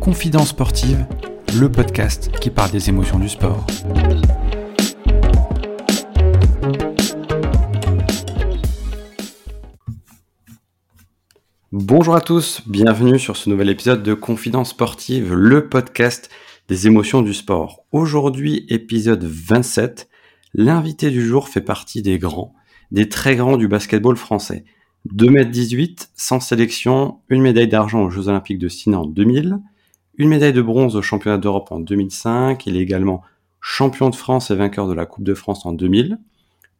Confidence sportive, le podcast qui parle des émotions du sport. Bonjour à tous, bienvenue sur ce nouvel épisode de Confidence sportive, le podcast des émotions du sport. Aujourd'hui, épisode 27, l'invité du jour fait partie des grands, des très grands du basketball français. 2m18, sans sélection, une médaille d'argent aux Jeux Olympiques de Sydney en 2000, une médaille de bronze au championnat d'Europe en 2005, il est également champion de France et vainqueur de la Coupe de France en 2000.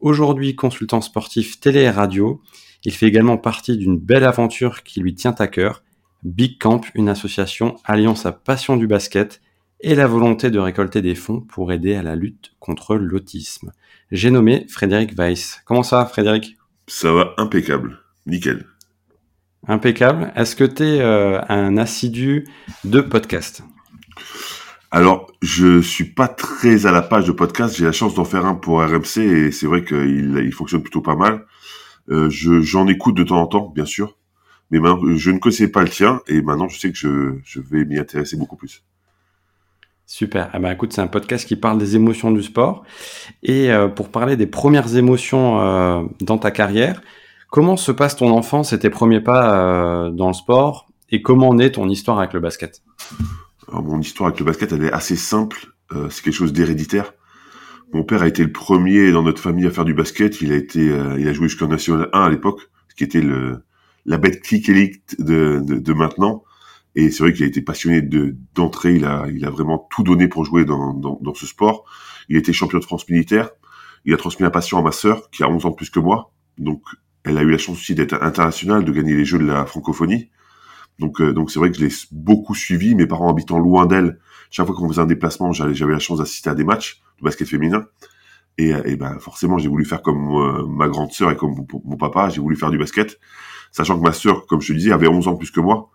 Aujourd'hui consultant sportif télé et radio, il fait également partie d'une belle aventure qui lui tient à cœur, Big Camp, une association alliant sa passion du basket et la volonté de récolter des fonds pour aider à la lutte contre l'autisme. J'ai nommé Frédéric Weiss. Comment ça va Frédéric? Ça va impeccable, nickel. Impeccable. Est-ce que tu es euh, un assidu de podcast? Alors, je suis pas très à la page de podcast. J'ai la chance d'en faire un pour RMC et c'est vrai qu'il il fonctionne plutôt pas mal. Euh, j'en écoute de temps en temps, bien sûr, mais je ne connaissais pas le tien et maintenant je sais que je, je vais m'y intéresser beaucoup plus. Super. Eh ben, écoute, c'est un podcast qui parle des émotions du sport. Et euh, pour parler des premières émotions euh, dans ta carrière, comment se passe ton enfance et tes premiers pas euh, dans le sport? Et comment naît ton histoire avec le basket? Mon histoire avec le basket, elle est assez simple. c'est quelque chose d'héréditaire. Mon père a été le premier dans notre famille à faire du basket. Il a été, il a joué jusqu'en National 1 à l'époque, ce qui était la bête click élite de maintenant. Et c'est vrai qu'il a été passionné de d'entrée. Il a, il a vraiment tout donné pour jouer dans, dans, dans, ce sport. Il été champion de France militaire. Il a transmis la passion à ma sœur, qui a 11 ans de plus que moi. Donc, elle a eu la chance aussi d'être internationale, de gagner les Jeux de la francophonie. Donc, euh, donc c'est vrai que je l'ai beaucoup suivi. Mes parents habitant loin d'elle, chaque fois qu'on faisait un déplacement, j'avais la chance d'assister à des matchs de basket féminin. Et, et ben forcément, j'ai voulu faire comme euh, ma grande sœur et comme mon, mon papa. J'ai voulu faire du basket, sachant que ma sœur, comme je te disais, avait 11 ans plus que moi.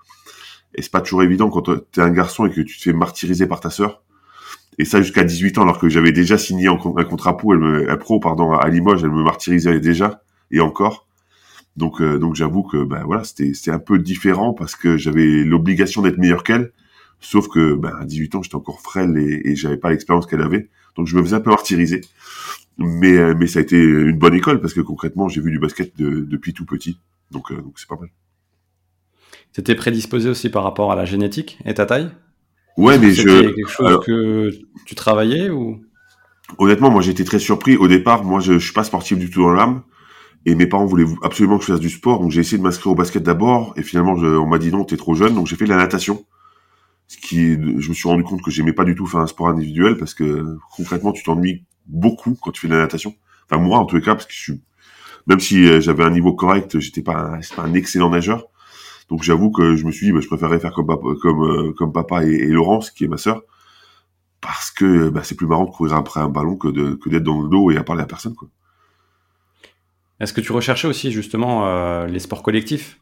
Et c'est pas toujours évident quand t'es un garçon et que tu te fais martyriser par ta sœur. Et ça jusqu'à 18 ans, alors que j'avais déjà signé un contrat pro, un pro pardon, à Limoges, elle me martyrisait déjà et encore. Donc, euh, donc j'avoue que ben voilà, c'était c'était un peu différent parce que j'avais l'obligation d'être meilleur qu'elle. Sauf que ben, à 18 ans, j'étais encore frêle et, et j'avais pas l'expérience qu'elle avait. Donc je me faisais un peu martyriser. Mais euh, mais ça a été une bonne école parce que concrètement, j'ai vu du basket de, depuis tout petit. Donc euh, donc c'est pas mal. T'étais prédisposé aussi par rapport à la génétique et ta taille? Ouais, mais je. quelque chose que tu travaillais ou? Honnêtement, moi j'étais très surpris. Au départ, moi je, je suis pas sportif du tout dans l'âme. Et mes parents voulaient absolument que je fasse du sport, donc j'ai essayé de m'inscrire au basket d'abord, et finalement je, on m'a dit non, t'es trop jeune, donc j'ai fait de la natation. Ce qui, je me suis rendu compte que j'aimais pas du tout faire un sport individuel parce que concrètement tu t'ennuies beaucoup quand tu fais de la natation. Enfin moi en tous les cas, parce que je suis, même si euh, j'avais un niveau correct, j'étais pas, un, pas un excellent nageur. Donc j'avoue que je me suis dit, bah, je préférerais faire comme papa, comme, euh, comme papa et, et, Laurence, qui est ma sœur, parce que bah, c'est plus marrant de courir après un ballon que de que d'être dans le dos et à parler à personne. quoi. Est-ce que tu recherchais aussi justement euh, les sports collectifs?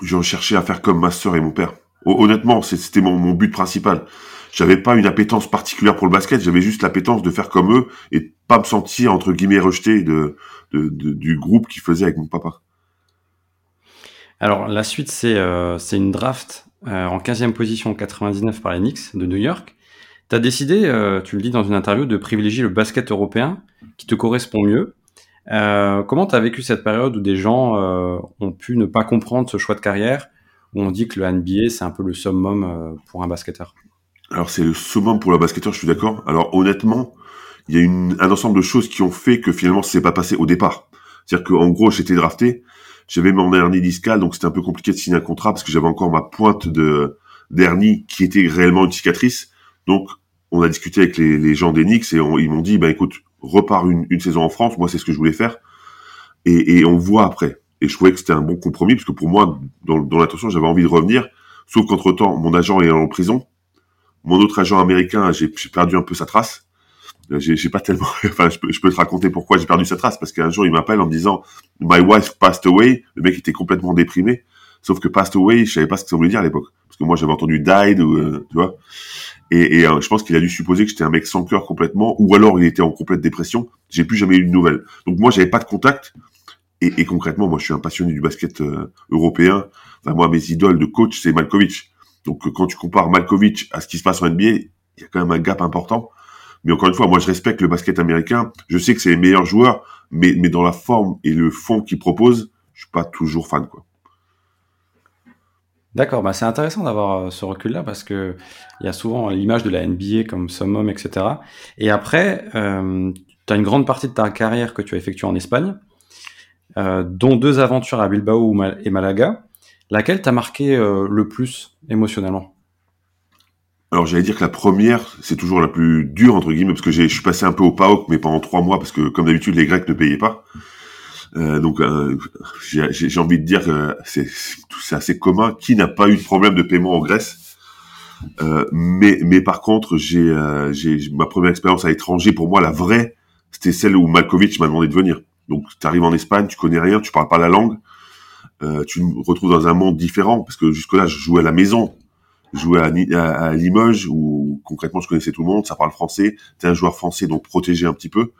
Je recherchais à faire comme ma sœur et mon père. Honnêtement, c'était mon, mon but principal. J'avais pas une appétence particulière pour le basket, j'avais juste l'appétence de faire comme eux et pas me sentir entre guillemets rejeté de, de, de du groupe qui faisait avec mon papa. Alors la suite, c'est euh, une draft euh, en 15e position 99 par les Knicks de New York. Tu as décidé, euh, tu le dis dans une interview, de privilégier le basket européen qui te correspond mieux. Comment tu as vécu cette période où des gens ont pu ne pas comprendre ce choix de carrière, où on dit que le NBA c'est un peu le summum pour un basketteur? Alors c'est le summum pour le basketteur, je suis d'accord. Alors honnêtement, il y a un ensemble de choses qui ont fait que finalement ça s'est pas passé au départ. C'est-à-dire qu'en gros j'étais drafté, j'avais mon hernie discale, donc c'était un peu compliqué de signer un contrat parce que j'avais encore ma pointe de d'hernie qui était réellement une cicatrice. Donc on a discuté avec les, gens Knicks et ils m'ont dit, ben écoute, repars une, saison en France. Moi, c'est ce que je voulais faire. Et, on voit après. Et je trouvais que c'était un bon compromis, parce que pour moi, dans, dans l'intention, j'avais envie de revenir. Sauf qu'entre-temps, mon agent est en prison. Mon autre agent américain, j'ai perdu un peu sa trace. J'ai pas tellement... Enfin, je peux, je peux te raconter pourquoi j'ai perdu sa trace. Parce qu'un jour, il m'appelle en me disant « My wife passed away ». Le mec était complètement déprimé. Sauf que passed away, je savais pas ce que ça voulait dire à l'époque. Parce que moi, j'avais entendu died, euh, tu vois. Et, et euh, je pense qu'il a dû supposer que j'étais un mec sans cœur complètement, ou alors il était en complète dépression. J'ai plus jamais eu de nouvelles. Donc moi, j'avais pas de contact. Et, concrètement, moi, je suis un passionné du basket euh, européen. Enfin, moi, mes idoles de coach, c'est Malkovich. Donc, euh, quand tu compares Malkovich à ce qui se passe en NBA, il y a quand même un gap important. Mais encore une fois, moi, je respecte le basket américain. Je sais que c'est les meilleurs joueurs, mais, mais dans la forme et le fond qu'ils proposent, je suis pas toujours fan, quoi. D'accord, bah c'est intéressant d'avoir euh, ce recul-là parce que il y a souvent l'image de la NBA comme summum, etc. Et après, euh, tu as une grande partie de ta carrière que tu as effectuée en Espagne, euh, dont deux aventures à Bilbao et Malaga. Laquelle t'a marqué euh, le plus émotionnellement? Alors j'allais dire que la première, c'est toujours la plus dure entre guillemets parce que je suis passé un peu au PAOK mais pendant trois mois parce que comme d'habitude les Grecs ne payaient pas. Euh, donc euh, j'ai envie de dire que c'est assez commun. Qui n'a pas eu de problème de paiement en Grèce? Euh, mais, mais par contre, j'ai ma première expérience à l'étranger, pour moi, la vraie, c'était celle où Malkovich m'a demandé de venir. Donc, tu arrives en Espagne, tu connais rien, tu parles pas la langue, tu me retrouves dans un monde différent, parce que jusque-là, je jouais à la maison, jouais à, Limoges, où concrètement, je connaissais tout le monde, ça parle français, tu es un joueur français, donc protégé un petit peu.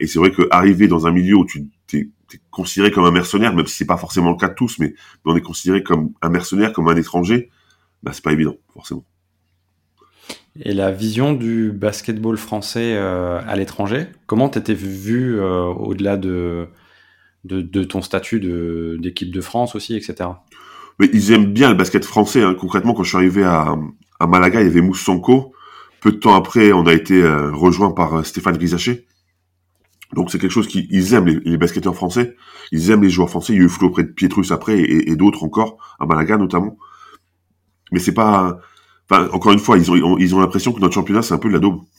Et c'est vrai que arriver dans un milieu où tu t'es considéré comme un mercenaire, même si c'est pas forcément le cas de tous, mais, on est considéré comme un mercenaire, comme un étranger, bah c'est pas évident, forcément. Et la vision du basketball français euh, à l'étranger, comment t'étais vu euh, au-delà de, de, ton statut d'équipe de, France aussi, etc. Mais ils aiment bien le basket français. Hein. Concrètement, quand je suis arrivé à, Malaga, il y avait Moussanko. Peu de temps après, on a été euh, rejoint par Stéphane Grisaché, donc c'est quelque chose qu'ils aiment, les, basketteurs français. Ils aiment les joueurs français. Il y a eu Flo auprès de Pietrus après et, d'autres encore, à Malaga notamment. Mais c'est pas... Enfin, encore une fois, ils ont, l'impression que notre championnat, c'est un peu de la daube.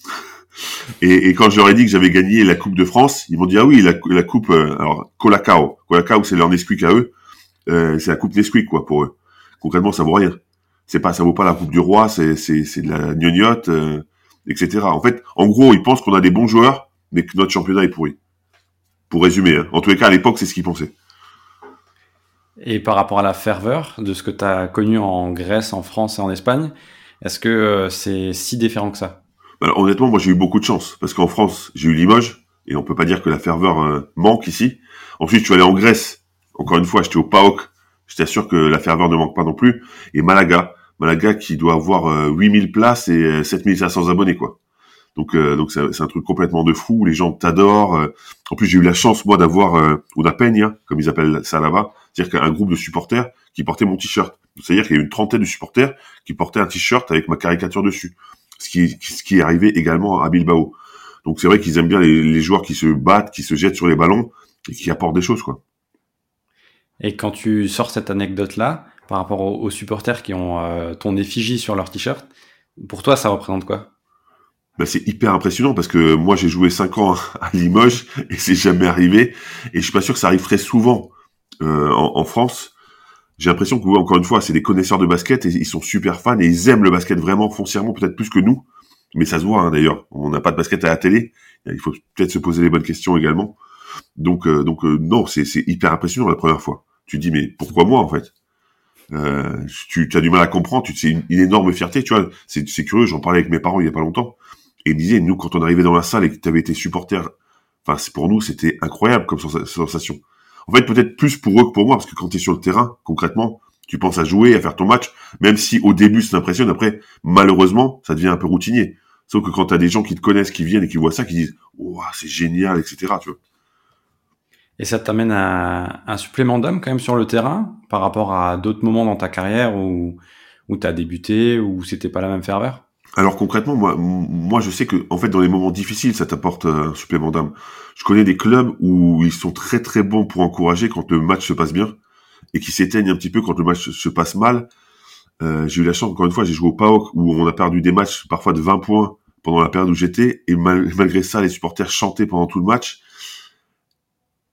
Et, et, quand je leur ai dit que j'avais gagné la Coupe de France, ils m'ont dit, ah oui, la, la Coupe... Euh, alors, Colacao. Colacao, c'est leur Nesquik à eux. Euh, c'est la Coupe Nesquik, quoi, pour eux. Concrètement, ça vaut rien. C'est pas, ça vaut pas la Coupe du Roi, c'est, c'est, c'est de la gnognotte, euh, etc. En fait, en gros, ils pensent qu'on a des bons joueurs, mais que notre championnat est pourri. Pour résumer, hein. en tous les cas, à l'époque, c'est ce qu'ils pensaient. Et par rapport à la ferveur de ce que tu as connu en Grèce, en France et en Espagne, est-ce que euh, c'est si différent que ça? Bah, Honnêtement, moi j'ai eu beaucoup de chance, parce qu'en France, j'ai eu Limoges, et on peut pas dire que la ferveur euh, manque ici. Ensuite, je suis allé en Grèce, encore une fois, j'étais au PAOK, je t'assure que la ferveur ne manque pas non plus, et Malaga, Malaga qui doit avoir 8000 euh, places et 7500 abonnés, quoi. Donc euh, donc c'est un truc complètement de fou. Les gens t'adorent. Euh. En plus j'ai eu la chance moi d'avoir euh, una peña comme ils appellent ça là-bas, c'est-à-dire qu'un groupe de supporters qui portait mon t-shirt. C'est-à-dire qu'il y a une trentaine de supporters qui portaient un t-shirt avec ma caricature dessus. Ce qui ce qui est arrivé également à Bilbao. Donc c'est vrai qu'ils aiment bien les, joueurs qui se battent, qui se jettent sur les ballons et qui apportent des choses quoi. Et quand tu sors cette anecdote là par rapport aux, supporters qui ont ton effigie sur leur t-shirt, pour toi ça représente quoi? Bah, c'est hyper impressionnant parce que moi j'ai joué 5 ans à Limoges et c'est jamais arrivé et je suis pas sûr que ça arrive très souvent euh, en, France. J'ai l'impression que encore une fois c'est des connaisseurs de basket et ils sont super fans et ils aiment le basket vraiment foncièrement peut-être plus que nous, mais ça se voit hein, d'ailleurs. On n'a pas de basket à la télé, il faut peut-être se poser les bonnes questions également. Donc euh, donc euh, non c'est hyper impressionnant la première fois. Tu dis mais pourquoi moi en fait? Euh, tu, tu, as du mal à comprendre, tu c'est une, énorme fierté, tu vois, c'est curieux, j'en parlais avec mes parents il y a pas longtemps et il disait, nous, quand on arrivait dans la salle et que tu avais été supporter, enfin, pour nous, c'était incroyable comme sensation. En fait, peut-être plus pour eux que pour moi, parce que quand tu es sur le terrain, concrètement, tu penses à jouer, à faire ton match, même si au début ça impressionne, après, malheureusement, ça devient un peu routinier. Sauf que quand tu as des gens qui te connaissent, qui viennent et qui voient ça, qui disent, oh, c'est génial, etc., tu vois. Et ça t'amène à un supplément d'âme quand même sur le terrain par rapport à d'autres moments dans ta carrière où, où tu as débuté, où c'était pas la même ferveur? Alors concrètement, moi, moi, je sais que en fait, dans les moments difficiles, ça t'apporte un supplément d'âme. Je connais des clubs où ils sont très très bons pour encourager quand le match se passe bien et qui s'éteignent un petit peu quand le match se passe mal. Euh, j'ai eu la chance, encore une fois, j'ai joué au PAOK où on a perdu des matchs parfois de 20 points pendant la période où j'étais et malgré ça, les supporters chantaient pendant tout le match.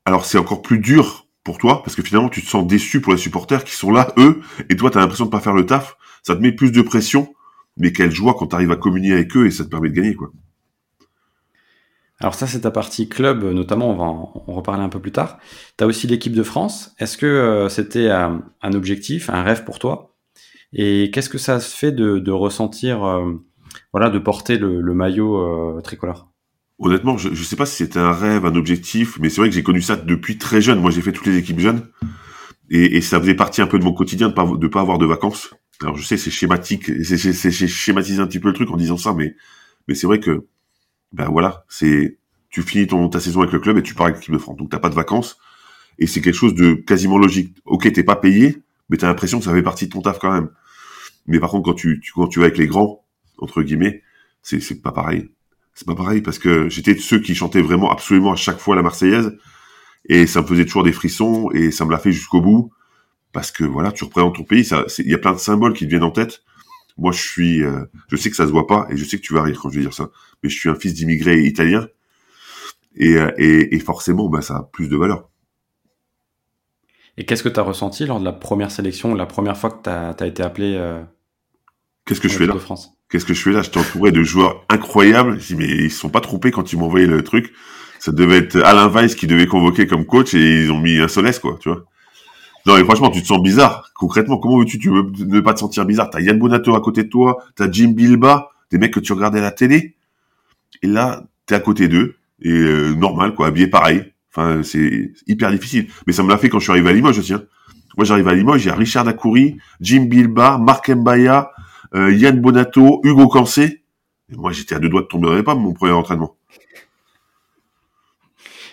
Alors c'est encore plus dur pour toi parce que finalement, tu te sens déçu pour les supporters qui sont là, eux, et toi, tu as l'impression de pas faire le taf. Ça te met plus de pression mais quelle joie quand tu arrives à communier avec eux et ça te permet de gagner, quoi. Alors ça, c'est ta partie club, notamment, on va en, reparler un peu plus tard. Tu as aussi l'équipe de France. Est-ce que euh, c'était un, objectif, un rêve pour toi? Et qu'est-ce que ça se fait de, ressentir, euh, voilà, de porter le, maillot euh, tricolore? Honnêtement, je, je sais pas si c'était un rêve, un objectif, mais c'est vrai que j'ai connu ça depuis très jeune. Moi, j'ai fait toutes les équipes jeunes, et, et, ça faisait partie un peu de mon quotidien de pas de pas avoir de vacances. Alors je sais, c'est schématique, c'est schématiser un petit peu le truc en disant ça, mais mais c'est vrai que ben voilà, c'est tu finis ton ta saison avec le club et tu pars avec l'équipe de France, donc t'as pas de vacances et c'est quelque chose de quasiment logique. Ok, t'es pas payé, mais t'as l'impression que ça fait partie de ton taf quand même. Mais par contre, quand tu, tu quand tu vas avec les grands entre guillemets, c'est pas pareil c'est pas pareil parce que j'étais de ceux qui chantaient vraiment absolument à chaque fois la Marseillaise et ça me faisait toujours des frissons et ça me l'a fait jusqu'au bout parce que voilà, tu représentes ton pays, ça, il y a plein de symboles qui te viennent en tête. Moi, je suis, euh, je sais que ça se voit pas et je sais que tu vas rire quand je vais dire ça, mais je suis un fils d'immigrés italiens et, euh, et, et, forcément, bah, ça a plus de valeur. Et qu'est-ce que tu as ressenti lors de la première sélection, la première fois que tu as, as, été appelé euh, Qu'est-ce que je fais là? Qu'est-ce que je fais là? J'étais entouré de joueurs incroyables. Je dis mais ils se sont pas trompés quand ils m'ont envoyé le truc. Ça devait être Alain Weiss qui devait convoquer comme coach et ils ont mis un Solès quoi, tu vois. Non mais franchement, tu te sens bizarre. Concrètement, comment veux-tu? Tu ne pas te sentir bizarre? T'as Yann Bonato à côté de toi, t'as Jim Bilba, des mecs que tu regardais à la télé. Et là, t'es à côté d'eux et euh, normal quoi, habillé pareil. Enfin, c'est hyper difficile. Mais ça me l'a fait quand je suis arrivé à Limoges aussi. Hein. Moi, j'arrive à Limoges, il y a Richard Dacoury, Jim Bilba, Marc Mbaya, euh, Yann Bonato, Hugo Cancé. Et moi, j'étais à deux doigts de tomber dans les pommes, mon premier entraînement.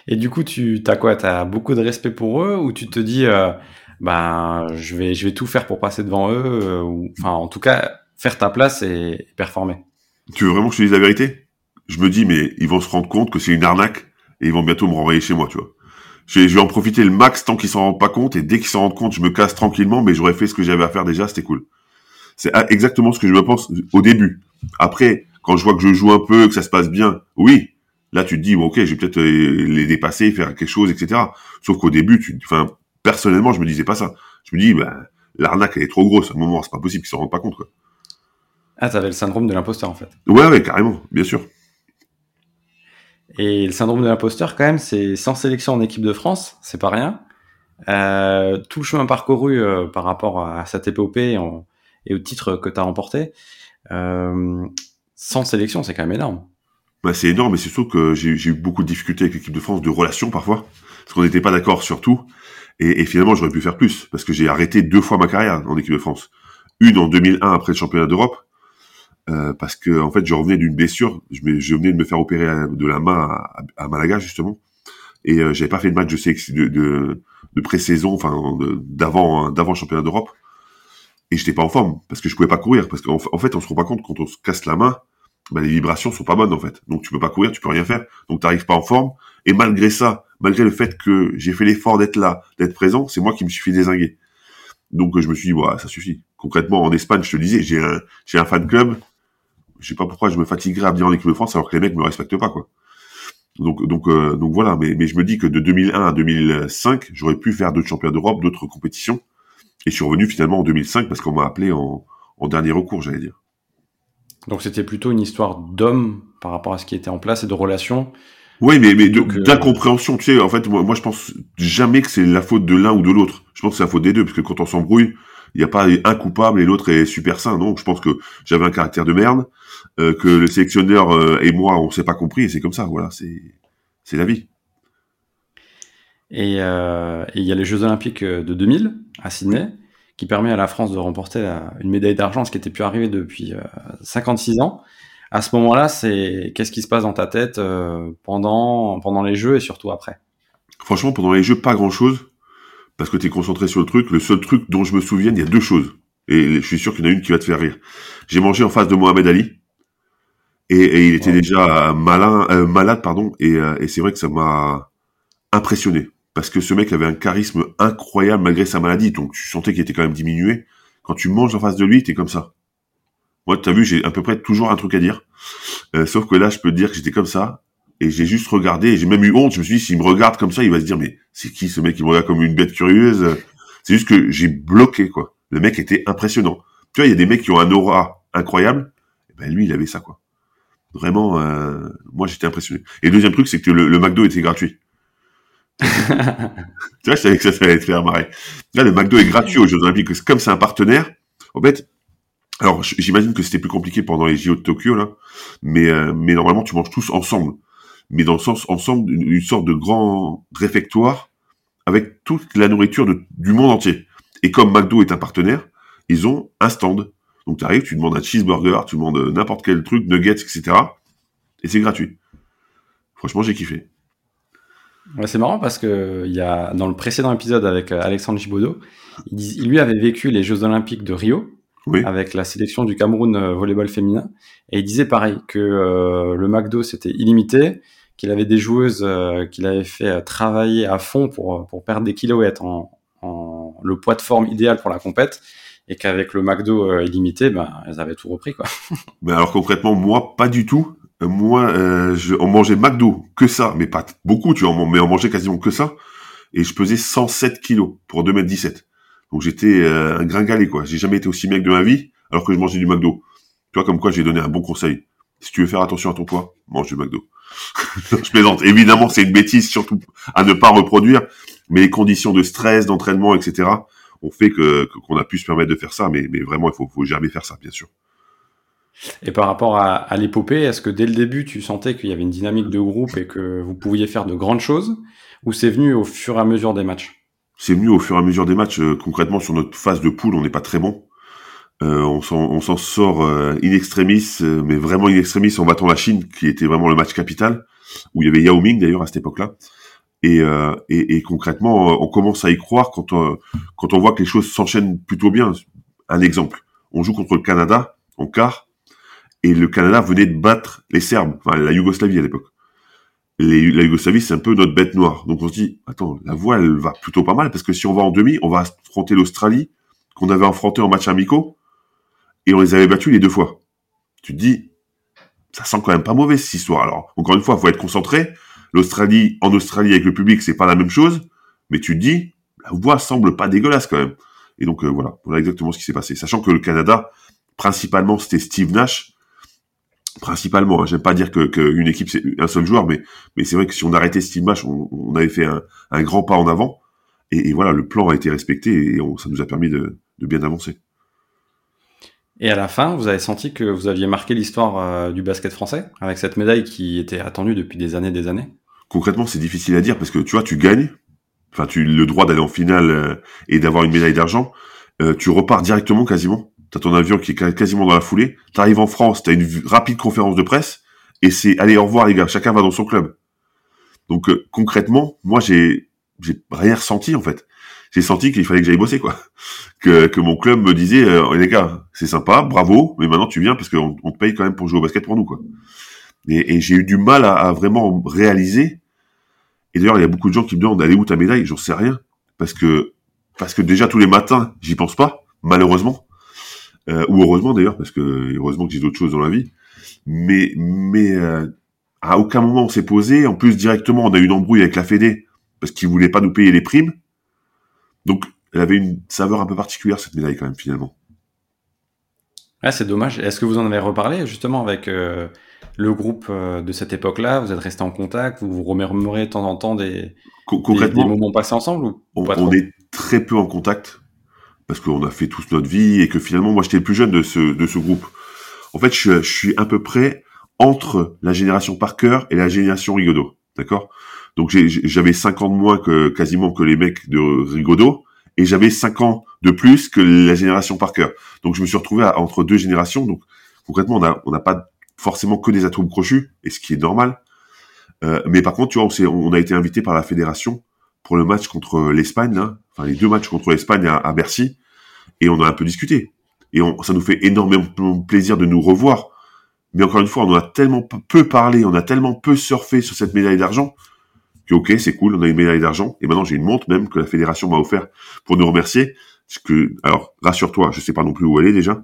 Et du coup, tu as quoi? Tu as beaucoup de respect pour eux ou tu te dis, euh, bah, je vais, je vais tout faire pour passer devant eux euh, ou, Enfin, en tout cas, faire ta place et performer? Tu veux vraiment que je te dise la vérité? Je me dis, mais ils vont se rendre compte que c'est une arnaque et ils vont bientôt me renvoyer chez moi, tu vois. Je vais, je vais en profiter le max tant qu'ils s'en rendent pas compte et dès qu'ils s'en rendent compte, je me casse tranquillement, mais j'aurais fait ce que j'avais à faire déjà, c'était cool. C'est exactement ce que je me pense au début. Après, quand je vois que je joue un peu, que ça se passe bien, oui, là tu te dis, bon, ok, je vais peut-être euh, les dépasser, faire quelque chose, etc. Sauf qu'au début, tu, enfin, personnellement, je me disais pas ça. Je me dis, bah, l'arnaque elle est trop grosse. À un moment, c'est pas possible qu'ils s'en rendent pas compte, quoi. Ah, t'avais le syndrome de l'imposteur, en fait. Ouais, ouais, carrément, bien sûr. Et le syndrome de l'imposteur, quand même, c'est sans sélection en équipe de France, c'est pas rien. Euh, tout le chemin parcouru euh, par rapport à cette épopée, en, et au titre que tu as remporté. Euh, sans sélection, c'est quand même énorme. Bah, c'est énorme, mais c'est surtout que j'ai eu beaucoup de difficultés avec l'équipe de France, de relations parfois, parce qu'on n'était pas d'accord sur tout. Et, finalement, j'aurais pu faire plus, parce que j'ai arrêté deux fois ma carrière en équipe de France. Une en 2001 après le championnat d'Europe, euh, parce que fait, je revenais d'une blessure. Je, je, venais de me faire opérer de la main à, Malaga justement, et euh, j'avais pas fait de match de, de, de, pré-saison, enfin d'avant d'avant championnat d'Europe et j'étais pas en forme parce que je pouvais pas courir parce qu'en en fait on se rend pas compte quand on se casse la main bah, les vibrations sont pas bonnes en fait. Donc tu peux pas courir tu peux rien faire. Donc t'arrives pas en forme. Et malgré ça malgré le fait que j'ai fait l'effort d'être là d'être présent c'est moi qui me suis fait désinguer donc je me suis dit voilà ça suffit. Concrètement en Espagne je te disais j'ai un j'ai un fan club. Je sais pas pourquoi je me fatiguerais à venir en équipe de France alors que les mecs me respectent pas quoi. Donc donc euh, donc voilà mais mais je me dis que de 2001 à 2005 j'aurais pu faire d'autres championnats d'Europe d'autres compétitions et je suis revenu finalement en 2005 parce qu'on m'a appelé en, dernier recours, j'allais dire. Donc c'était plutôt une histoire d'homme par rapport à ce qui était en place et de relations. Oui, mais, mais euh, d'incompréhension, tu sais, en fait, moi, moi je pense jamais que c'est la faute de l'un ou de l'autre. Je pense que c'est la faute des deux, parce que quand on s'embrouille, il n'y a pas un coupable et l'autre est super sain. Donc je pense que j'avais un caractère de merde, euh, que le sélectionneur euh, et moi, on s'est pas compris, et c'est comme ça, voilà, c'est c'est la vie. Euh, et il y a les Jeux Olympiques euh, de 2000 à Sydney, qui permet à la France de remporter une médaille d'argent, ce qui n'était plus arrivé depuis 56 euh, ans. À ce moment-là, c'est qu'est-ce qui se passe dans ta tête pendant pendant les Jeux et surtout après? Franchement, pendant les Jeux, pas grand-chose, parce que tu es concentré sur le truc. Le seul truc dont je me souviens, il y a deux choses, et je suis sûr qu'il y en a une qui va te faire rire. J'ai mangé en face de Mohamed Ali. Et, il était déjà malin, malade, pardon, et, et c'est vrai que ça m'a impressionné parce que ce mec avait un charisme incroyable malgré sa maladie, donc tu sentais qu'il était quand même diminué. Quand tu manges en face de lui, t'es comme ça. Moi, t'as vu, j'ai à peu près toujours un truc à dire. Euh, sauf que là, je peux te dire que j'étais comme ça, et j'ai juste regardé, et j'ai même eu honte. Je me suis dit, s'il me regarde comme ça, il va se dire, mais c'est qui ce mec qui me regarde comme une bête curieuse? C'est juste que j'ai bloqué, quoi. Le mec était impressionnant. Tu vois, il y a des mecs qui ont un aura incroyable. Et ben lui, il avait ça, quoi. Vraiment, euh, moi, j'étais impressionné. Et deuxième truc, c'est que le, le McDo était gratuit. tu vois, je savais que ça, ça allait te faire marrer. Là, le McDo est gratuit aux Jeux Olympiques. Comme c'est un partenaire, en fait, alors j'imagine que c'était plus compliqué pendant les JO de Tokyo, là, mais, euh, mais normalement, tu manges tous ensemble. mais dans le sens ensemble, une, sorte de grand réfectoire avec toute la nourriture du monde entier. Et comme McDo est un partenaire, ils ont un stand. Donc tu arrives, tu demandes un cheeseburger, tu demandes n'importe quel truc, nuggets, etc. Et c'est gratuit. Franchement, j'ai kiffé. C'est marrant parce que il y a dans le précédent épisode avec euh, Alexandre Gibaudot, il, il, lui avait vécu les Jeux Olympiques de Rio avec la sélection du Cameroun euh, volleyball féminin et il disait pareil que euh, le McDo c'était illimité, qu'il avait des joueuses qu'il avait fait travailler à fond pour pour perdre des kilos et être en, en le poids de forme idéal pour la compète et qu'avec le McDo illimité, ben, elles avaient tout repris. Quoi. Mais alors concrètement, moi, pas du tout. Euh, moi, euh, je, on mangeait McDo, que ça, mais pas beaucoup, tu vois, mais on mangeait quasiment que ça. Et je pesais 107 kilos pour 2m17. Donc j'étais euh, un gringalet, quoi. J'ai jamais été aussi mec de ma vie, alors que je mangeais du McDo. Tu vois, comme quoi j'ai donné un bon conseil. Si tu veux faire attention à ton poids, mange du McDo. je plaisante. Évidemment, c'est une bêtise, surtout à ne pas reproduire. Mais les conditions de stress, d'entraînement, etc., ont fait que qu'on a pu se permettre de faire ça. Mais, mais vraiment, il faut, faut jamais faire ça, bien sûr. Et par rapport à, l'épopée, est-ce que dès le début, tu sentais qu'il y avait une dynamique de groupe et que vous pouviez faire de grandes choses Ou c'est venu au fur et à mesure des matchs? C'est venu au fur et à mesure des matchs. Euh, concrètement, sur notre phase de poule, on n'est pas très bon. Euh, on s'en sort euh, in extremis, mais vraiment in extremis en battant la Chine, qui était vraiment le match capital, où il y avait Yao Ming d'ailleurs à cette époque-là. Et, et, concrètement, on commence à y croire quand on, quand on voit que les choses s'enchaînent plutôt bien. Un exemple, on joue contre le Canada en quart, et le Canada venait de battre les Serbes, enfin la Yougoslavie à l'époque. la Yougoslavie, c'est un peu notre bête noire. Donc on se dit, attends, la voie, elle va plutôt pas mal, parce que si on va en demi, on va affronter l'Australie, qu'on avait affronté en match amicaux, et on les avait battus les deux fois. Tu te dis, ça sent quand même pas mauvais cette histoire. Alors, encore une fois, faut être concentré. L'Australie, en Australie avec le public, c'est pas la même chose, mais tu te dis, la voie semble pas dégueulasse quand même. Et donc euh, voilà, voilà exactement ce qui s'est passé. Sachant que le Canada, principalement, c'était Steve Nash, principalement. Hein. J'aime pas dire que qu'une équipe c'est un seul joueur, mais mais c'est vrai que si on arrêtait ce match, on, on avait fait un, un, grand pas en avant. Et, voilà, le plan a été respecté et ça nous a permis de, de, bien avancer. Et à la fin, vous avez senti que vous aviez marqué l'histoire euh, du basket français avec cette médaille qui était attendue depuis des années, des années? Concrètement, c'est difficile à dire parce que tu vois, tu gagnes, enfin, tu le droit d'aller en finale euh, et d'avoir une médaille d'argent, euh, tu repars directement quasiment ton avion qui est quasiment dans la foulée, t'arrives en France, t'as une rapide conférence de presse, et c'est allez au revoir les gars, chacun va dans son club. Donc euh, concrètement, moi j'ai j'ai rien ressenti en fait. J'ai senti qu'il fallait que j'aille bosser quoi, que mon club me disait euh, les gars c'est sympa, bravo, mais maintenant tu viens parce qu'on on te paye quand même pour jouer au basket pour nous quoi. Et, j'ai eu du mal à, vraiment réaliser. Et d'ailleurs il y a beaucoup de gens qui me demandent allez où ta médaille, j'en sais rien parce que parce que déjà tous les matins j'y pense pas malheureusement euh, ou heureusement d'ailleurs, parce que heureusement que j'ai d'autres choses dans la vie. Mais, mais euh, à aucun moment on s'est posé. En plus, directement, on a eu une embrouille avec la Fédé parce qu'ils voulaient pas nous payer les primes. Donc, elle avait une saveur un peu particulière cette médaille quand même finalement. Ah, c'est dommage. Est-ce que vous en avez reparlé justement avec euh, le groupe de cette époque-là? Vous êtes resté en contact? Vous vous remémorez de temps en temps des, Concrètement, des, moments passés ensemble ou, on est très peu en contact parce qu'on a fait tous notre vie et que finalement moi j'étais le plus jeune de ce de ce groupe. En fait, je, je suis à peu près entre la génération Parker et la génération Rigaudot, d'accord? Donc j'avais 5 ans de moins que quasiment que les mecs de Rigaudot et j'avais 5 ans de plus que la génération Parker. Donc je me suis retrouvé entre deux générations. Donc concrètement, on a on n'a pas forcément que des atomes crochus et ce qui est normal. Euh, mais par contre, tu vois, on, on a été invité par la fédération pour le match contre l'Espagne, enfin les deux matchs contre l'Espagne à, Bercy, et on a un peu discuté. Et on, ça nous fait énormément plaisir de nous revoir. Mais encore une fois, on en a tellement peu parlé, on a tellement peu surfé sur cette médaille d'argent que ok, c'est cool, on a une médaille d'argent. Et maintenant, j'ai une montre même que la fédération m'a offert pour nous remercier. Parce que, alors, rassure-toi, je sais pas non plus où elle est déjà.